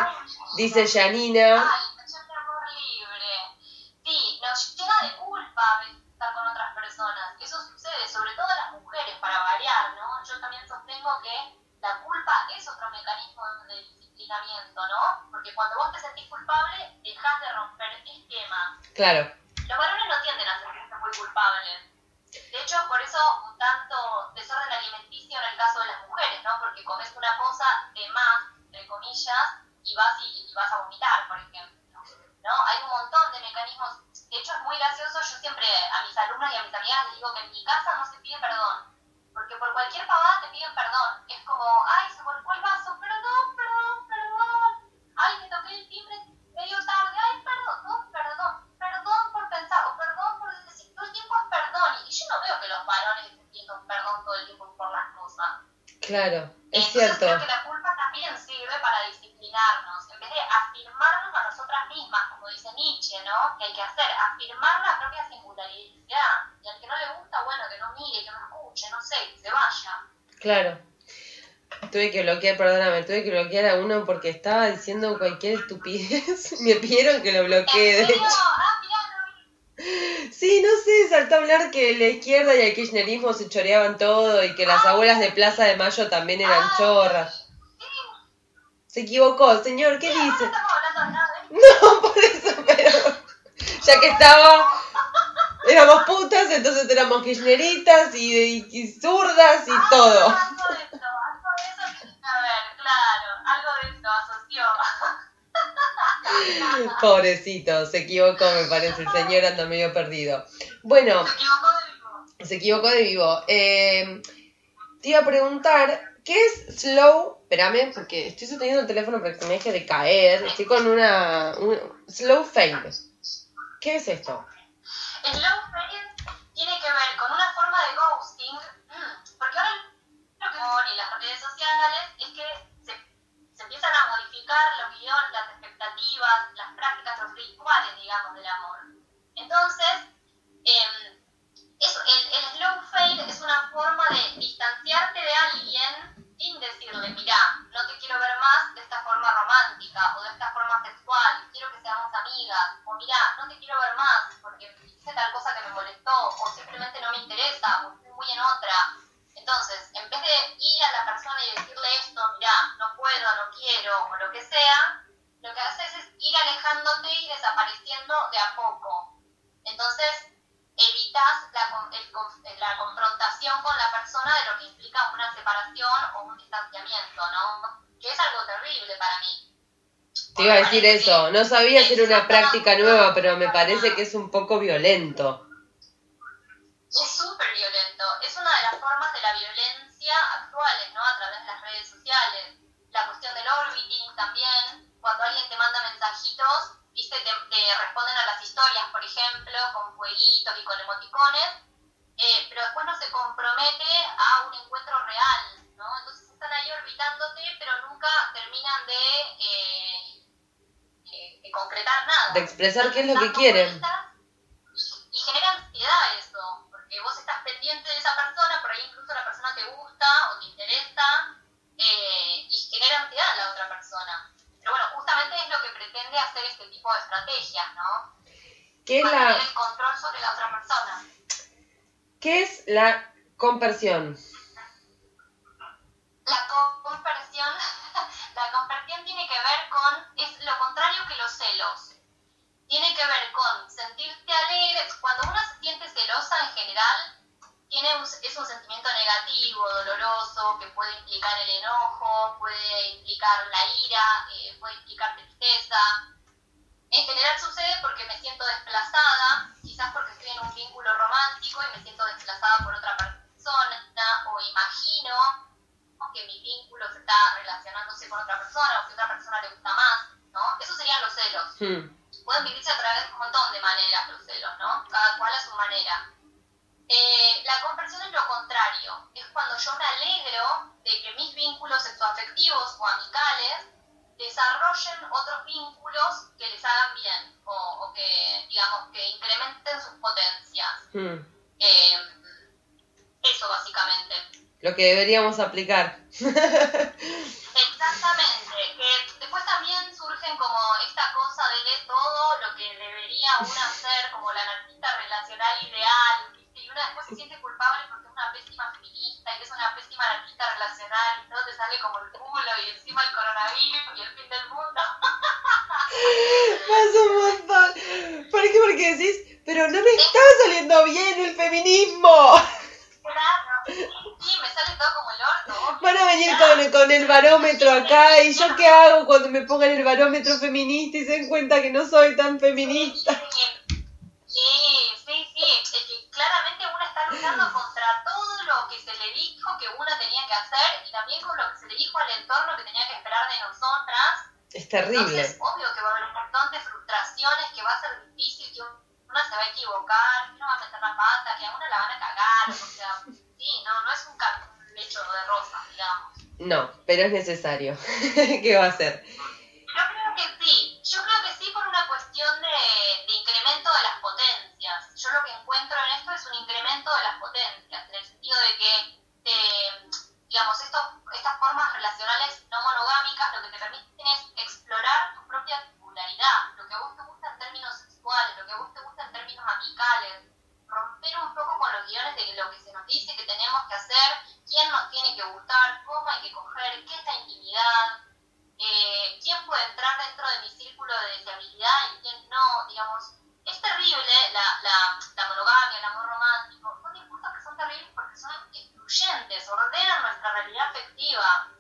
dice Janina. Ay, taller de amor libre. Sí, nos llena de culpa estar con otras personas. Eso sucede, sobre todo a las mujeres, para variar, ¿no? Yo también sostengo que la culpa es otro mecanismo de ¿no? Porque cuando vos te sentís culpable, dejás de romper esquemas. Claro, Los varones no tienden a sentirse muy culpables. De hecho, por eso un tanto desorden alimenticio en el caso de las mujeres, ¿no? Porque comes una cosa de más, entre comillas, y vas, y, y vas a vomitar, por ejemplo. ¿No? Hay un montón de mecanismos. De hecho, es muy gracioso. Yo siempre a mis alumnos y a mis amigas les digo que en mi casa no se pide perdón. Porque por cualquier pavada te piden perdón. Es como, ay, se volcó el vaso, perdón, perdón. Ay, me toqué el timbre medio tarde, ay, perdón, no, perdón, perdón por pensar, o perdón por decir, todo el tiempo es perdón. Y yo no veo que los varones estén pidiendo perdón todo el tiempo por las cosas. claro, es Entonces cierto. creo que la culpa también sirve para disciplinarnos, en vez de afirmarnos a nosotras mismas, como dice Nietzsche, ¿no? Que hay que hacer, afirmar la propia singularidad. Y al que no le gusta, bueno, que no mire, que no escuche, no sé, que se vaya. Claro. Tuve que bloquear, perdóname, tuve que bloquear a uno porque estaba diciendo cualquier estupidez. Me pidieron que lo bloquee, de hecho. Ah. Sí, no sé, saltó a hablar que la izquierda y el kirchnerismo se choreaban todo y que las abuelas de Plaza de Mayo también eran Ah, chorras. Se equivocó, señor, ¿qué no dice? estamos hablando de nada de No, por eso, pero ya que estaba, éramos putas, entonces éramos kirchneritas y, y- y zurdas y todo. Ah, algo de eso, algo de eso, que- a ver, claro, algo de eso asoció. Pobrecito, se equivocó, me parece. El señor anda medio perdido. Bueno, Se equivocó de vivo. se equivocó de vivo. Eh, te iba a preguntar, ¿qué es slow? Espérame, porque estoy sosteniendo el teléfono para que me deje de caer. Estoy con una. un- slow fade. ¿Qué es esto? Slow fade tiene que ver con una forma de ghosting, mm, porque ahora lo que y las redes sociales es que se, se empiezan a modificar los guiones, las expectativas, las prácticas, los rituales, digamos, del amor. Entonces, em, el, el slow fade es una forma de distanciarte de alguien sin decirle, mira, no te quiero ver más de esta forma romántica o de esta forma sexual, quiero que seamos amigas, o mira, no te quiero ver más porque hice tal cosa que me molestó, o simplemente no me interesa, o estoy muy en otra. Entonces, en vez de ir a la persona y decirle esto, mira, no puedo, no quiero, o lo que sea, lo que haces es ir alejándote y desapareciendo de a poco. Entonces, evitas la, el con- la confrontación con la persona de lo que implica una separación o un distanciamiento, ¿no? Que es algo terrible para mí. Te iba a decir eso. No sabía si era una práctica nueva, pero me parece que es un poco violento. Es súper violento. Redes sociales. La cuestión del orbiting también. Cuando alguien te manda mensajitos, viste, te, te responden a las historias, por ejemplo, con fueguitos y con emoticones, eh, pero después no se compromete a un encuentro real, ¿no? Entonces están ahí orbitándote, pero nunca terminan de, eh, eh, de concretar nada. De expresar qué es lo que quieren. y genera ansiedad eso, porque vos estás pendiente de esa persona, por ahí incluso la persona te gusta o te interesa, eh, y genera ansiedad en la otra persona. Pero bueno, justamente es lo que pretende hacer este tipo de estrategias, ¿no? ¿Qué es Mantener la, el control sobre la otra persona. qué es la conversión? La conversión, la conversión tiene que ver con, es lo contrario que los celos. Tiene que ver con sentirte alegre. Cuando uno se siente celosa en general, tiene un- es un sentimiento negativo, doloroso, que puede implicar el enojo, puede implicar la ira, eh, puede implicar tristeza. En general sucede porque me siento desplazada, quizás porque estoy en un vínculo romántico y me siento desplazada por otra persona, o imagino que mi vínculo se está relacionándose con otra persona o que otra persona le gusta más, ¿no? Esos serían los celos. Hmm. Pueden vivirse a través de un montón de maneras los celos, ¿no? Cada cual a su manera. Eh, la conversión es lo contrario, es cuando yo me alegro de que mis vínculos sexoafectivos o amicales desarrollen otros vínculos que les hagan bien o, o que, digamos, que incrementen sus potencias. Hmm. Eh, eso básicamente. Lo que deberíamos aplicar. Exactamente, que después también surgen como esta cosa de todo lo que debería una hacer, como la anarquista relacional ideal, una después se siente culpable porque es una pésima feminista y que es una pésima anarquista relacional y todo te sale como el culo y encima el coronavirus y el fin del mundo. Pasa un montón. ¿Por qué? Porque decís, pero no me está saliendo bien el feminismo. Claro, sí, me sale todo como el orto. Van a venir con, con el barómetro acá y yo qué hago cuando me pongan el barómetro feminista y se den cuenta que no soy tan feminista. Sí, sí, sí, es que claramente una está luchando contra todo lo que se le dijo que una tenía que hacer y también con lo que se le dijo al entorno que tenía que esperar de nosotras. Es terrible. Entonces, obvio que va a haber un montón de frustraciones, que va a ser difícil, que una se va a equivocar, que uno va a meter la pata, que a una la van a cagar, o sea, sí, no, no es un, un lecho de rosas, digamos. No, pero es necesario. ¿Qué va a hacer? Que sí, yo creo que sí por una cuestión de, incremento de las potencias. Yo lo que encuentro en esto es un incremento de las potencias, en el sentido de que, eh, digamos, estas formas relacionales no monogámicas lo que te permiten es explorar tu propia singularidad, lo que a vos te gusta en términos sexuales, lo que a vos te gusta en términos amicales, romper un poco con los guiones de lo que se nos dice que tenemos que hacer, quién nos tiene que gustar, cómo hay que coger, qué es la intimidad, eh, quién puede entrar dentro de mi círculo de deseabilidad y quién no, digamos, es terrible la, la, la monogamia, el amor romántico, son discursos que son terribles porque son excluyentes, ordenan nuestra realidad afectiva.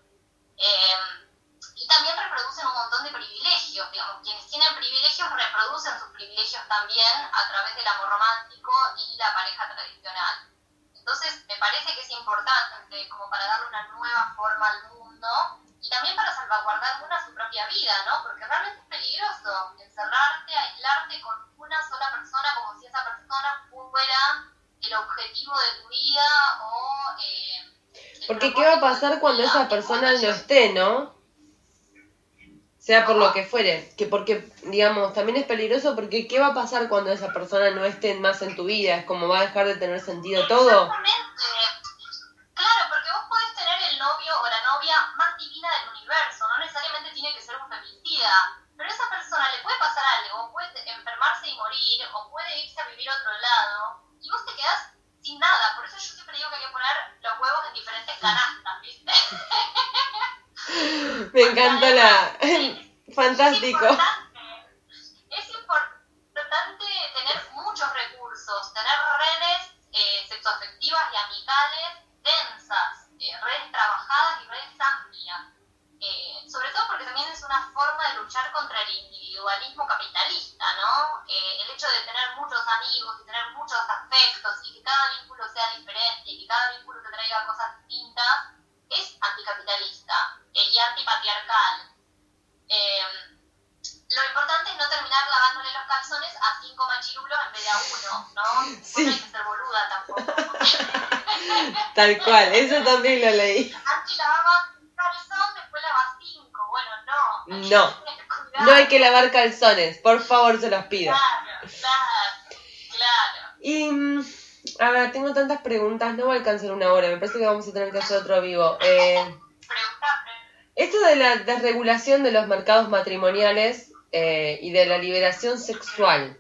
Eh, y también reproducen un privilegios, digamos, quienes tienen privilegios reproducen sus privilegios también a través del amor romántico y la pareja tradicional. Entonces, me parece que es importante como para darle una nueva forma al mundo y también para salvaguardar una su propia vida, ¿no? Porque realmente es peligroso encerrarte, aislarte con una sola persona como si esa persona fuera el objetivo de tu vida o... Eh, Porque ¿qué va a pasar cuando esa persona no esté, no? Sea por lo que fuere, que porque, digamos, también es peligroso porque ¿qué va a pasar cuando esa persona no esté más en tu vida? Es como va a dejar de tener sentido todo. Exactamente. Claro, porque vos podés tener el novio o la novia más divina del universo, no necesariamente tiene que ser pero a esa persona le puede pasar algo, puede enfermarse y morir, o puede irse a vivir a otro lado, y vos te quedás sin nada. Por eso yo siempre digo que hay que poner los huevos en diferentes canastas, ¿viste? Me encanta la... Fantástico. importante, es importante tener muchos recursos, tener redes eh, sexoafectivas y amicales densas, eh, redes trabajadas y redes amplias. Eh, sobre todo porque también es una forma de luchar contra el individualismo capitalista, ¿no? Eh, el hecho de tener muchos amigos y tener muchos afectos y que cada vínculo sea diferente y que cada vínculo te traiga cosas distintas es anticapitalista eh, y antipatriarcal. Eh, lo importante es no terminar lavándole los calzones a cinco machirulos en vez de a uno, ¿no? Sí. No hay que ser boluda tampoco. Tal cual, eso también lo leí. Antes lavaba un calzón, después lavaba cinco. Bueno, no. No. hay que lavar calzones, por favor, se los pido. Claro, claro. Y, mm, a ver, tengo tantas preguntas, no va a alcanzar una hora, me parece que vamos a tener que hacer otro vivo. Eh, esto de la desregulación de los mercados matrimoniales eh, y de la liberación sexual,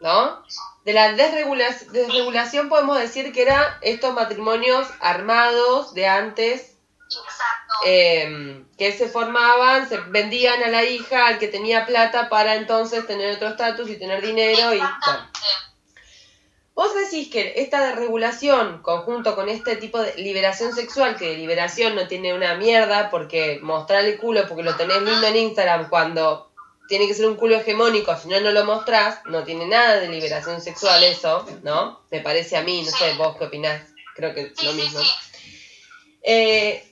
¿no? De la desregula- desregulación podemos decir que eran estos matrimonios armados de antes. Eh, que se formaban, se vendían a la hija al que tenía plata para entonces tener otro estatus y tener dinero y... bueno. Vos decís que esta regulación, conjunto con este tipo de liberación sexual, que de liberación no tiene una mierda, porque mostrar el culo porque lo tenés lindo en Instagram cuando tiene que ser un culo hegemónico, si no, no lo mostrás, no tiene nada de liberación sexual eso, ¿no? Me parece a mí, no sé, vos qué opinás, creo que Sí, lo mismo. Eh,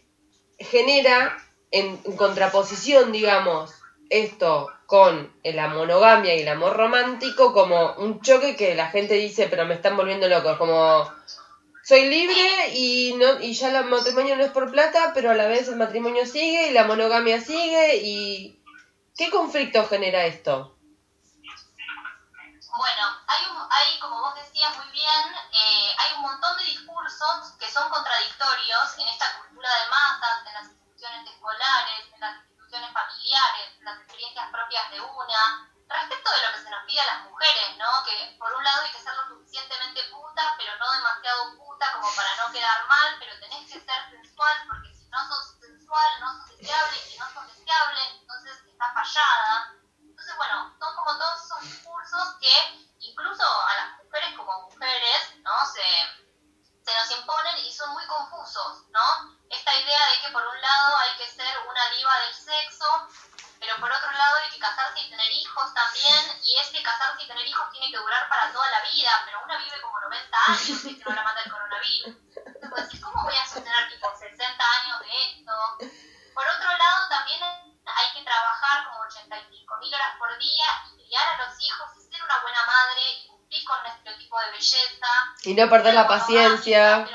genera en, contraposición, digamos, esto con la monogamia y el amor romántico como un choque que la gente dice, pero me están volviendo loco, como soy libre y no y ya el matrimonio no es por plata, pero a la vez el matrimonio sigue y la monogamia sigue y ¿qué conflicto genera esto? Bueno, hay, un, hay, como vos decías muy bien, eh, hay un montón de discursos que son contradictorios en esta cultura de masas, en las instituciones escolares, en las instituciones familiares, en las experiencias propias de una, respecto de lo que se nos pide a las mujeres, ¿no? Que por un lado hay que ser lo suficientemente puta, pero no demasiado puta como para no quedar mal, pero tenés que ser sensual, porque si no sos sensual, no sos deseable, y si no sos deseable, entonces estás fallada. Entonces, bueno, son como todos esos discursos que incluso a las mujeres como mujeres, ¿no? Se, se nos imponen y son muy confusos, ¿no? Esta idea de que por un lado hay que ser una diva del sexo, pero por otro lado hay que casarse y tener hijos también, y ese casarse y tener hijos tiene que durar para toda la vida, pero una vive como 90 años y es que no la mata el coronavirus. Entonces, ¿cómo voy Y no perder la paciencia.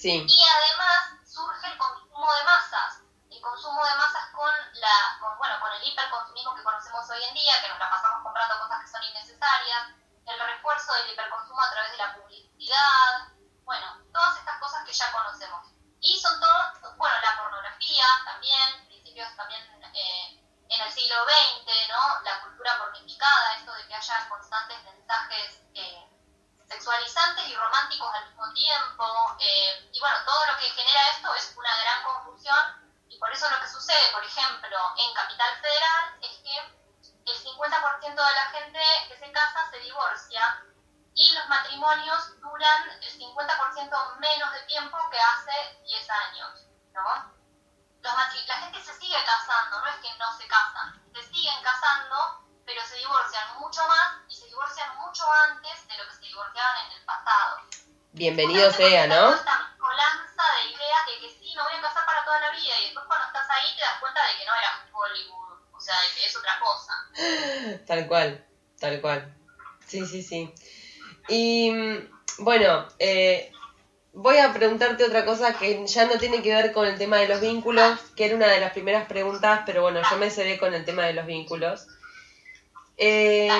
Sí, bienvenido sea, ¿no? Esta mezcolanza de ideas de que sí, me voy a casar para toda la vida y después cuando estás ahí te das cuenta de que no era Hollywood, o sea, de que es otra cosa. Tal cual, tal cual. Sí, sí, sí. Y mm, bueno, eh, voy a preguntarte otra cosa que ya no tiene que ver con el tema de los vínculos, que era una de las primeras preguntas, pero bueno, yo me cedé con el tema de los vínculos. Eh,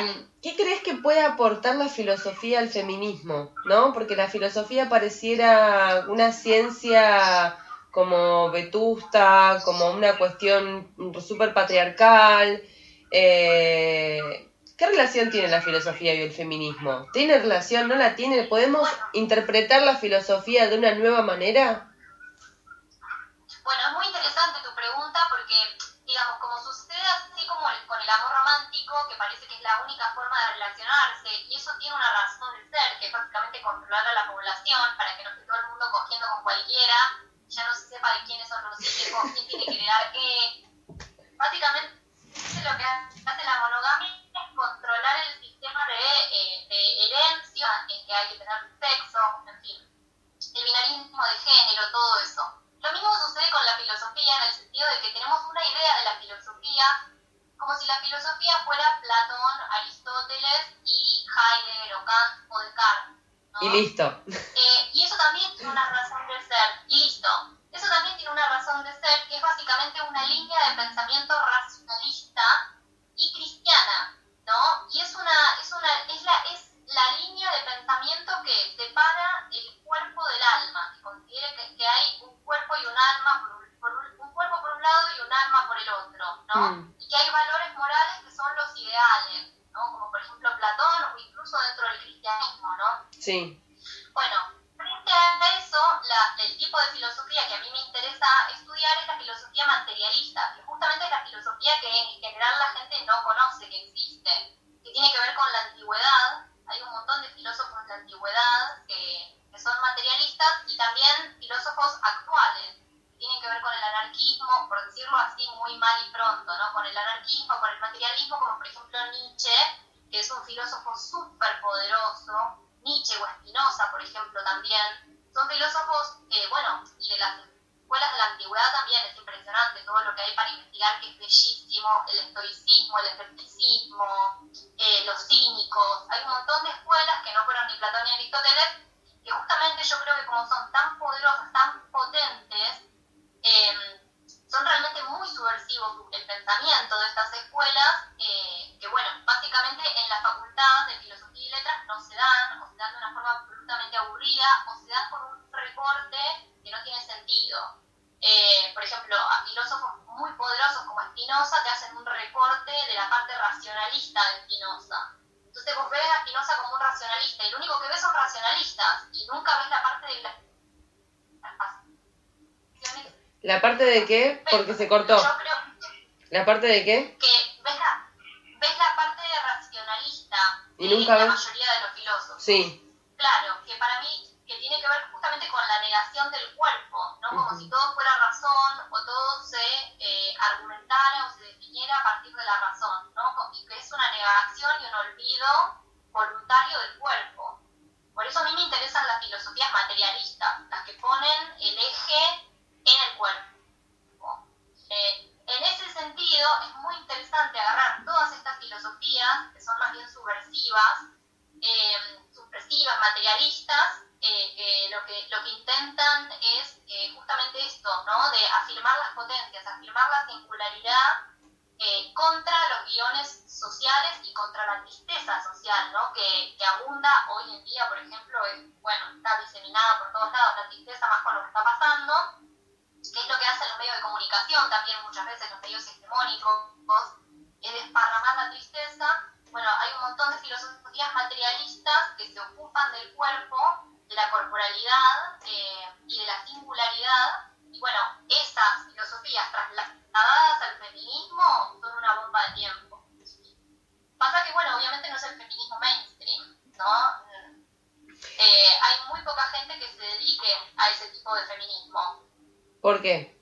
¿Qué crees que puede aportar la filosofía al feminismo? ¿No? Porque la filosofía pareciera una ciencia como vetusta, como una cuestión súper patriarcal. Eh, ¿Qué relación tiene la filosofía y el feminismo? ¿Tiene relación? ¿No la tiene? ¿Podemos interpretar la filosofía de una nueva manera? Bueno, es muy interesante tu pregunta porque, digamos, como el- amor romántico, que parece que es la única forma de relacionarse, y eso tiene una razón de ser, que es básicamente controlar a la población para que no esté todo el mundo cogiendo con cualquiera, ya no se sepa de quiénes son los hijos, quién tiene que heredar qué. Básicamente lo que hace la monogamia es controlar el sistema de, eh, de herencia, en que hay que tener sexo, listo. Y nunca ves la parte de las ¿La parte de qué? Porque se cortó. yo creo ¿La parte de qué? que ves la, ves la parte racionalista Y de nunca la ves- mayoría de los filósofos. Sí. claro, que para mí que tiene que ver justamente con la negación del cuerpo, ¿no? Como si todo fuera razón o todo se eh, argumentara o se definiera a partir de la razón, ¿no? Y que es una negación y un olvido voluntario del cuerpo. Por eso a mí me interesan las filosofías materialistas, las que ponen el eje en el cuerpo. Eh, en ese sentido, es muy interesante agarrar todas estas filosofías, que son más bien subversivas, eh, materialistas, eh, lo, que, lo que intentan es eh, justamente esto, ¿no? De afirmar las potencias, afirmar la singularidad eh, contra los guiones sociales y contra la tristeza social, ¿no? Que, que, abunda hoy en día, por ejemplo, es, bueno, está diseminada por todos lados la tristeza más con lo que está pasando, que es lo que hacen los medios de comunicación también muchas veces, los medios hegemónicos, es desparramar la tristeza. Bueno, hay un montón de filosofías materialistas que se ocupan del cuerpo de la corporalidad eh, y de la singularidad. Y bueno, esas filosofías trasladadas al feminismo son una bomba de tiempo. Pasa que, bueno, obviamente no es el feminismo mainstream, ¿no? Eh, hay muy poca gente que se dedique a ese tipo de feminismo. ¿Por qué?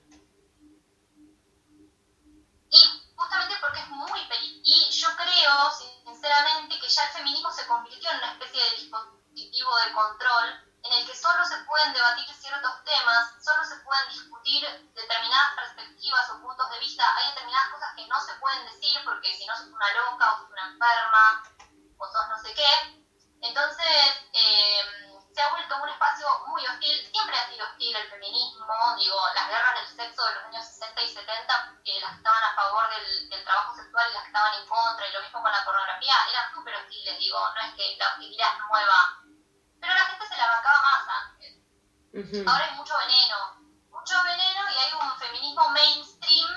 Y justamente porque es muy. Y yo creo, sinceramente, que ya el feminismo se convirtió en una especie de dispositivo de control en el que solo se pueden debatir ciertos temas, solo se pueden discutir determinadas perspectivas o puntos de vista. Hay determinadas cosas que no se pueden decir porque si no sos una loca o sos una enferma o sos no sé qué. Entonces eh, se ha vuelto un espacio muy hostil. Siempre ha sido hostil el feminismo. Digo, las guerras del sexo de los años 60 y 70, eh, las que estaban a favor del, del, trabajo sexual y las que estaban en contra, y lo mismo con la pornografía, eran súper hostiles. Digo, no es que la hostilidad es nueva pero la gente se la bancaba Ahora hay mucho veneno, mucho veneno y hay un feminismo mainstream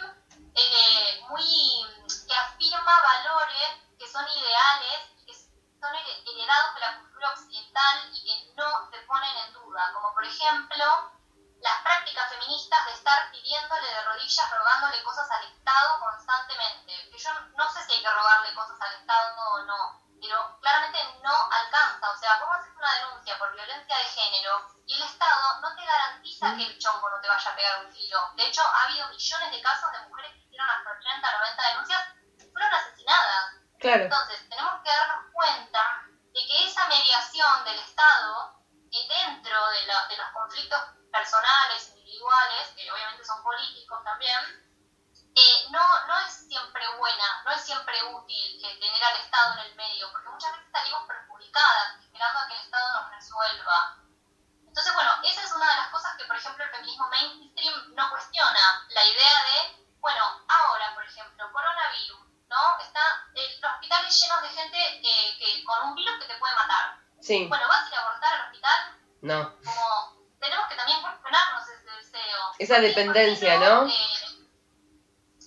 eh, muy que afirma valores que son ideales que son heredados de la cultura occidental y que no se ponen en duda, como por ejemplo las prácticas feministas de estar pidiéndole de rodillas, rogándole cosas al Estado constantemente. Que yo no sé si hay que rogarle cosas al Estado o no, pero claramente no alcanza. O sea, vos haces una denuncia por violencia de género y el Estado no te garantiza que el chombo no te vaya a pegar un tiro. De hecho, ha habido millones de casos de mujeres que hicieron hasta 80, 90 denuncias y fueron asesinadas. Claro. Entonces, tenemos que darnos cuenta de que esa mediación del Estado eh, dentro de, de los conflictos personales, individuales, que obviamente son políticos también, eh, no, no es siempre buena, no es siempre útil tener al Estado en el medio, porque muchas veces salimos perjudicadas esperando a que el Estado nos resuelva. Entonces, bueno, esa es una de las cosas que, por ejemplo, el feminismo mainstream no cuestiona. La idea de, bueno, ahora, por ejemplo, coronavirus, ¿no? Está eh, los hospitales llenos de gente eh, que, con un virus que te puede matar. Sí. Bueno, ¿vas a ir a abortar al hospital? No. Como, tenemos que también cuestionarnos ese deseo. Esa dependencia, ¿no? Eh,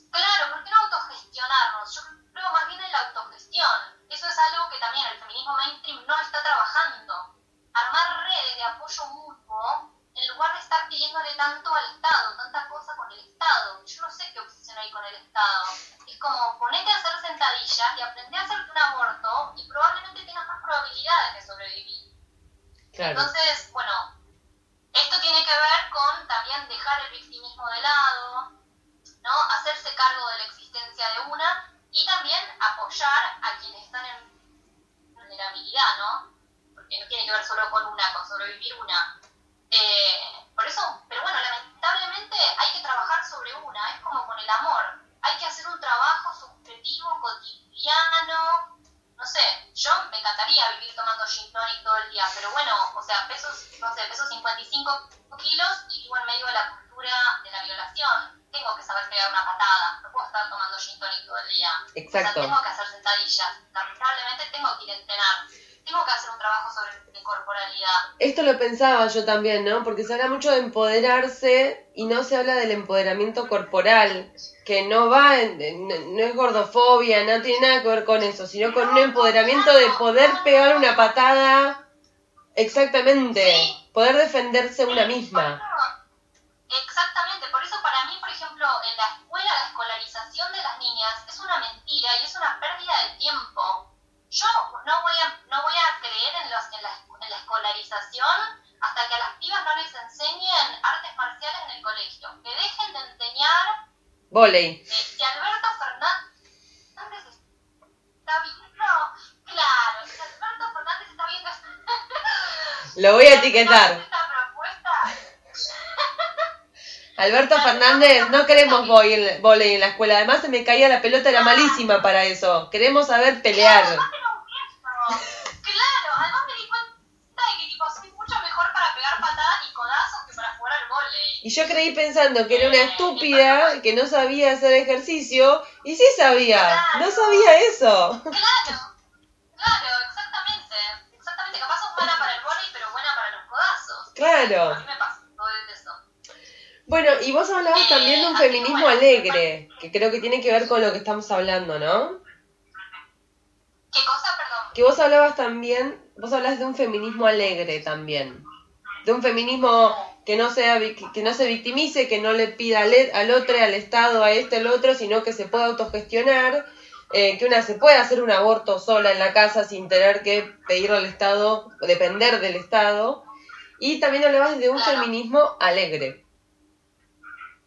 Claro, ¿por qué no autogestionarnos? Yo creo más bien en la autogestión. Eso es algo que también el feminismo mainstream no está trabajando. Armar redes de apoyo mutuo en lugar de estar pidiéndole tanto al Estado, tanta cosa con el Estado. Yo no sé qué obsesión hay con el Estado. Es como ponete a hacer sentadillas y aprender a hacerte un aborto y probablemente tengas más probabilidades de sobrevivir. Claro. Entonces, bueno, esto tiene que ver con también dejar el victimismo de lado, ¿no? Hacerse cargo de la existencia de una y también apoyar a quienes están en vulnerabilidad, ¿no? Porque no tiene que ver solo con una, con sobrevivir una. Eh, por eso, pero bueno, lamentablemente hay que trabajar sobre una, es como con el amor. Hay que hacer un trabajo subjetivo, cotidiano. No sé, yo me encantaría vivir tomando gin tonic todo el día, pero bueno, o sea, pesos, no sé, peso 55 kilos y vivo en medio de la cultura de la violación tengo que saber pegar una patada, no puedo estar tomando gin tonic todo el día. Exacto. O sea, tengo que hacer sentadillas, lamentablemente tengo que ir a entrenar, tengo que hacer un trabajo sobre mi corporalidad. Esto lo pensaba yo también, ¿no? Porque se habla mucho de empoderarse y no se habla del empoderamiento corporal, que no va, en, no es gordofobia, no tiene nada que ver con eso, sino con un empoderamiento de poder pegar una patada exactamente, Sí. poder defenderse una misma. La escolarización de las niñas es una mentira y es una pérdida de tiempo. yo no voy a, no voy a creer en, los, en, la, en la escolarización hasta que a las pibas no les enseñen artes marciales en el colegio. Que dejen de enseñar Voley. eh, si Alberto Fernández está viendo, claro, si Alberto Fernández está viendo Lo voy a etiquetar. Alberto Fernández, no queremos volei volei en la escuela. Además se me caía la pelota, era malísima para eso. Queremos saber pelear. Claro, además. Claro, me di cuenta de que tipo, soy mucho mejor para pegar patadas y codazos que para jugar al vóley. Y yo creí pensando que era una estúpida, que no sabía hacer ejercicio. Y sí sabía, no sabía eso. Claro, claro, exactamente. Exactamente, capaz sos mala para el vóley, pero buena para los codazos. Claro. mí me pasó todo eso. Bueno, y vos hablabas también de un feminismo alegre, que creo que tiene que ver con lo que estamos hablando, ¿no? ¿Qué cosa, perdón? Que vos hablabas también, vos hablas de un feminismo alegre también. De un feminismo que no sea que no se victimice, que no le pida al, e- al otro, al Estado, a este, al otro, sino que se pueda autogestionar, eh, que una se puede hacer un aborto sola en la casa sin tener que pedirle al Estado, depender del Estado. Y también hablabas de un Claro. feminismo alegre.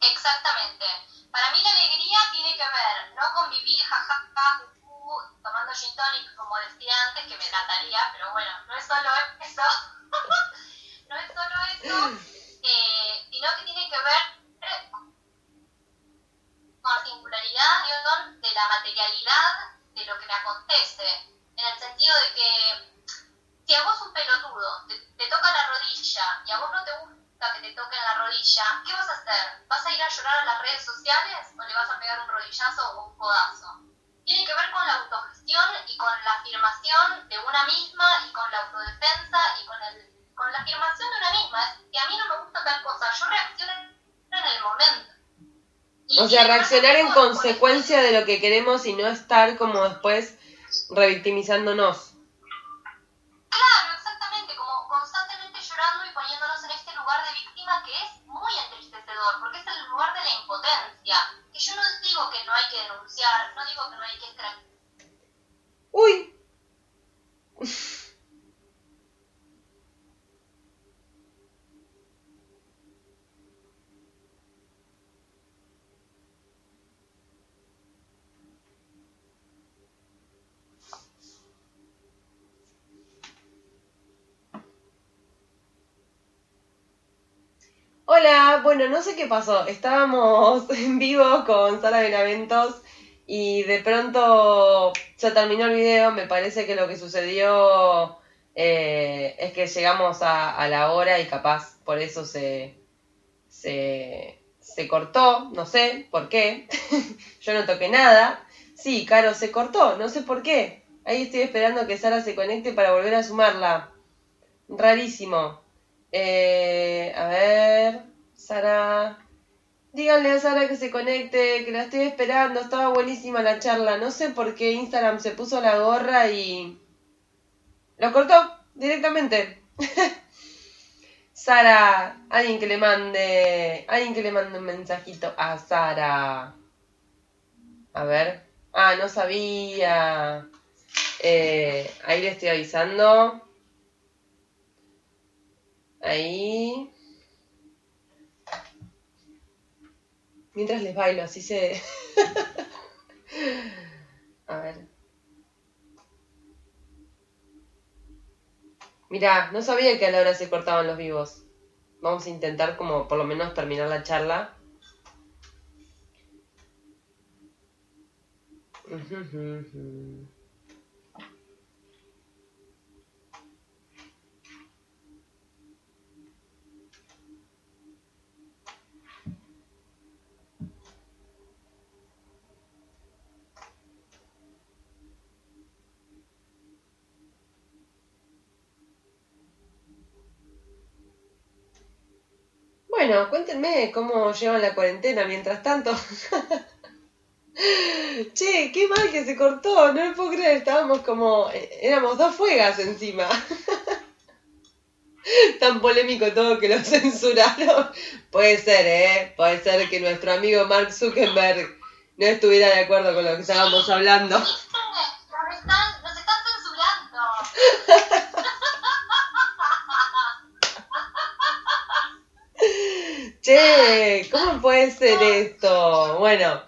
Exactamente. Para mí la alegría tiene que ver, no convivir jajaja, juju, tomando gin tonic, como decía antes, que me encantaría, pero bueno, no es solo eso. no es solo eso, eh, sino que tiene que ver con la singularidad de la materialidad de lo que me acontece. En el sentido de que si a vos un pelotudo te, te toca la rodilla y a vos no te gusta que te toquen la rodilla, ¿qué vas a hacer? ¿Vas a ir a llorar a las redes sociales o le vas a pegar un rodillazo o un codazo? Tiene que ver con la autogestión y con la afirmación de una misma y con la autodefensa y con, el, con la afirmación de una misma. Es que a mí no me gusta tal cosa, yo reacciono en el momento. Y O sea, reaccionar en con- con consecuencia de lo que queremos y no estar como después revictimizándonos. Que es muy entristecedor, porque es el lugar de la impotencia. Que yo no digo que no hay que denunciar, no digo que no hay que Uy, Hola, bueno, no sé qué pasó. Estábamos en vivo con Sara Benaventos y de pronto se terminó el video. Me parece que lo que sucedió eh, es que llegamos a, a la hora y capaz por eso se, se, se cortó. No sé por qué. Yo no toqué nada. Sí, Caro, se cortó. No sé por qué. Ahí estoy esperando que Sara se conecte para volver a sumarla. Rarísimo. Eh, a ver, Sara. Díganle a Sara que se conecte, que la estoy esperando. Estaba buenísima la charla. No sé por qué Instagram se puso la gorra y. Lo cortó directamente. Sara, alguien que le mande. Alguien que le mande un mensajito a Sara. A ver. Ah, no sabía. Eh, ahí le estoy avisando. Ahí. Mientras les bailo, así se. A ver. Mirá, no sabía que a la hora se cortaban los vivos. Vamos a intentar como por lo menos terminar la charla. Bueno, cuéntenme cómo llevan la cuarentena mientras tanto. che, qué mal que se cortó, no me puedo creer, estábamos como, eh, éramos dos fuegas encima. Tan polémico todo que lo censuraron. Puede ser, ¿eh? Puede ser que nuestro amigo Mark Zuckerberg no estuviera de acuerdo con lo que estábamos hablando. Nos están, nos están Che, ¿cómo puede ser esto? Bueno,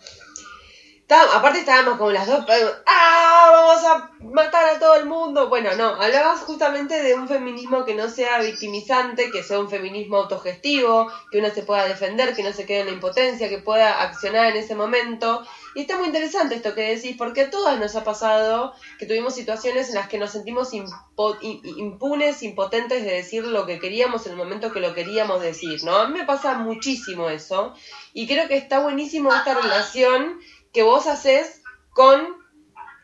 está- aparte estábamos como las dos, ¡ah! Vamos a matar a todo el mundo. Bueno, no, hablabas justamente de un feminismo que no sea victimizante, que sea un feminismo autogestivo, que uno se pueda defender, que no se quede en la impotencia, que pueda accionar en ese momento. Y está muy interesante esto que decís, porque a todas nos ha pasado que tuvimos situaciones en las que nos sentimos impunes, impotentes de decir lo que queríamos en el momento que lo queríamos decir, ¿no? A mí me pasa muchísimo eso. Y creo que está buenísimo esta relación que vos haces con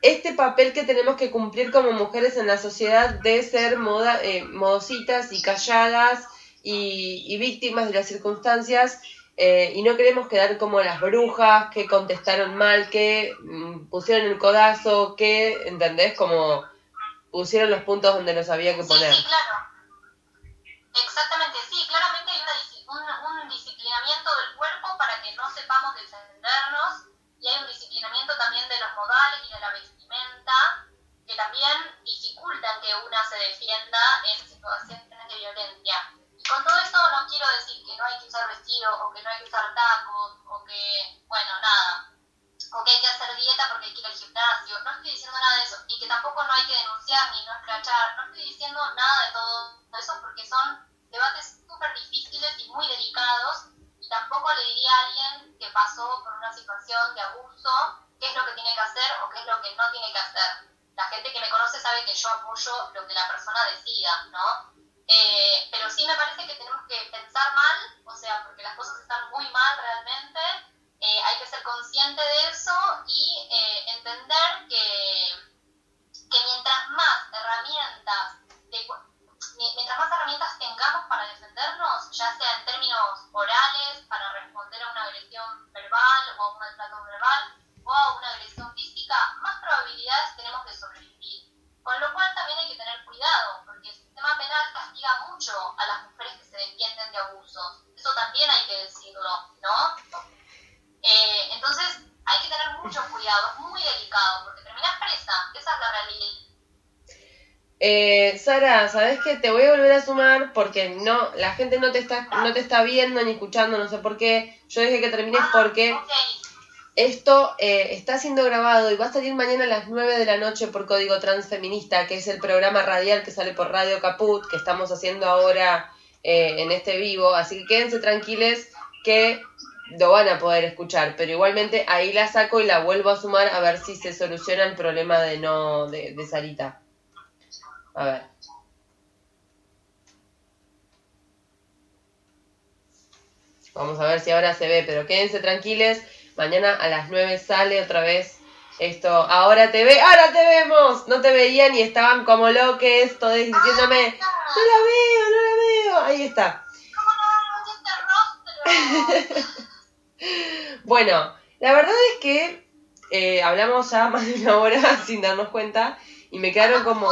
este papel que tenemos que cumplir como mujeres en la sociedad de ser moda, eh, modositas y calladas y, y víctimas de las circunstancias eh, y no queremos quedar como las brujas que contestaron mal, que mm, pusieron el codazo, que, ¿entendés? Como pusieron los puntos donde los había que poner. Sí, sí, claro. Exactamente, sí, claramente hay una un, un disciplinamiento del cuerpo para que no sepamos defendernos y hay un disciplinamiento también de los modales y de la vestimenta que también dificultan que una se defienda en situaciones de violencia. Y con todo esto no quiero decir que no hay que usar vestido o que no hay que usar tacos o que, bueno, nada, o que hay que hacer dieta porque hay que ir al gimnasio. No estoy diciendo nada de eso. Y que tampoco no hay que denunciar ni no escrachar. No estoy diciendo nada de todo eso porque son debates súper difíciles y muy delicados. Tampoco le diría a alguien que pasó por una situación de abuso qué es lo que tiene que hacer o qué es lo que no tiene que hacer. La gente que me conoce sabe que yo apoyo lo que la persona decida, ¿no? Eh, pero sí me parece que tenemos que pensar mal, o sea, porque las cosas están muy mal realmente, eh, hay que ser consciente de eso y eh, entender que, que mientras más herramientas, de mientras más herramientas tengamos para defendernos, ya sea en términos orales, para responder a una agresión verbal o a un maltrato verbal o a una agresión física, más probabilidades tenemos de sobrevivir. Con lo cual también hay que tener cuidado, porque el sistema penal castiga mucho a las mujeres que se defienden de abusos. Eso también hay que decirlo, ¿no? Eh, entonces hay que tener mucho cuidado, es muy delicado, porque terminás presa, esa es la realidad. Eh, Sara, ¿sabes qué? Te voy a volver a sumar porque no, la gente no te está, no te está viendo ni escuchando, no sé por qué. Yo dije que termines Ah, porque esto eh, está siendo grabado y va a salir mañana a las 9 de la noche por Código Transfeminista, que es el programa radial que sale por Radio Caput, que estamos haciendo ahora eh, en este vivo. Así que quédense tranquilos que lo van a poder escuchar, pero igualmente ahí la saco y la vuelvo a sumar a ver si se soluciona el problema de no de, de Sarita. A ver. Vamos a ver si ahora se ve, pero quédense tranquiles. Mañana a las 9 sale otra vez esto. Ahora te ve, ahora te vemos. No te veían y estaban como loques, todos diciéndome, no la veo, no la veo. Ahí está. ¿Cómo no vemos este rostro? Bueno, la verdad es que eh, hablamos ya más de una hora sin darnos cuenta y me quedaron como,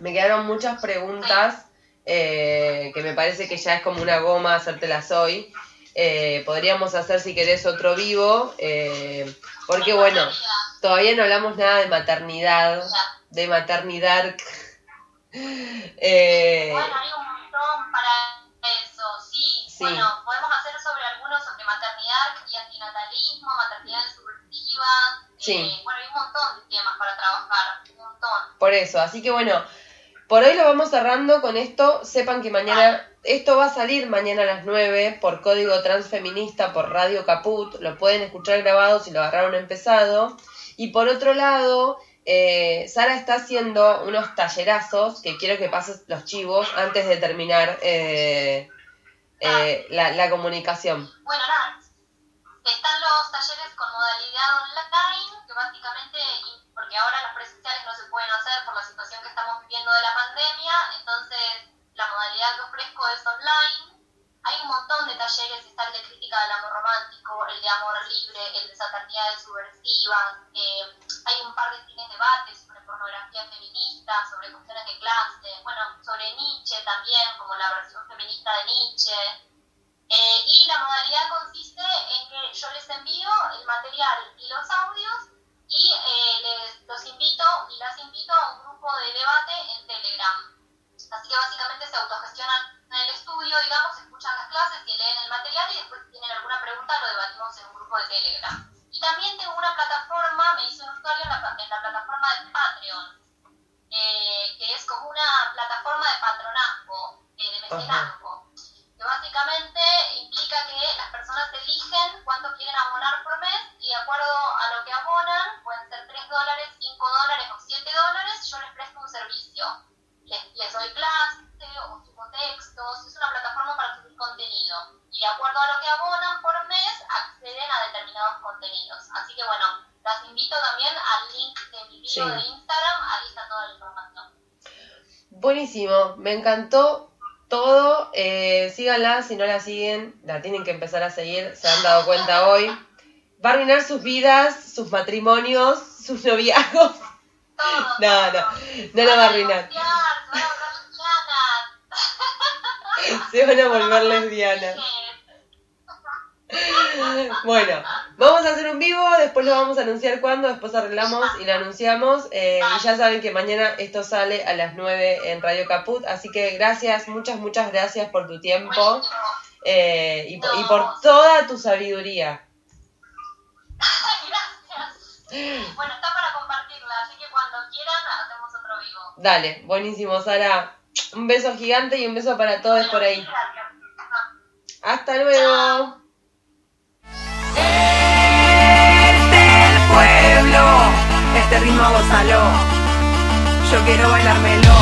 me quedaron muchas preguntas eh, que me parece que ya es como una goma hacértelas hoy. Eh, podríamos hacer si querés otro vivo, eh, porque bueno, todavía no hablamos nada de maternidad, de maternidad. Eh, Bueno, hay un montón para eso, sí. Sí. Bueno, podemos hacer sobre algunos sobre maternidad y antinatalismo, maternidad Sí. Eh, bueno, hay un montón de temas para trabajar, un montón. Por eso, así que bueno, por hoy lo vamos cerrando con esto. Sepan que mañana, esto va a salir mañana a las 9 por Código Transfeminista, por Radio Caput. Lo pueden escuchar grabado si lo agarraron empezado. Y por otro lado, eh, Sara está haciendo unos tallerazos que quiero que pases los chivos antes de terminar eh, eh, la, la comunicación. Bueno, nada, están los talleres con modalidad online, que básicamente, porque ahora los presenciales no se pueden hacer por la situación que estamos viviendo de la pandemia, entonces la modalidad que ofrezco es online. Hay un montón de talleres, está el de crítica del amor romántico, el de amor libre, el de saturnidades subversivas, eh, hay un par de cines debates sobre pornografía feminista, sobre cuestiones de clase, bueno, sobre Nietzsche también, como la versión feminista de Nietzsche. Eh, y la modalidad consiste en que yo les envío el material y los audios y eh, les, los invito y las invito a un grupo de debate en Telegram. Así que básicamente se autogestionan en el estudio, digamos, escuchan las clases y leen el material y después si tienen alguna pregunta lo debatimos en un grupo de Telegram. Y también tengo una plataforma, me hice un usuario en la, en la plataforma de Patreon, eh, que es como una plataforma de patronazgo de venezolanos Buenísimo, me encantó todo. Eh, síganla, si no la siguen, la tienen que empezar a seguir, se han dado cuenta hoy. Va a arruinar sus vidas, sus matrimonios, sus noviazgos. Todo, No, no, no la va a arruinar. se van a volver lesbianas. Bueno, vamos a hacer un vivo, después lo vamos a anunciar cuando, después arreglamos y lo anunciamos. eh, y ya saben que mañana esto sale a las 9 en Radio Caput, así que gracias, muchas, muchas gracias por tu tiempo eh, y, por- y por toda tu sabiduría. Gracias. Bueno, está para compartirla, así que cuando quieran hacemos otro vivo. Dale, buenísimo, Sara. Un beso gigante y un beso para todos por ahí. Hasta luego. Es pueblo, este ritmo gózalo. Yo quiero bailármelo.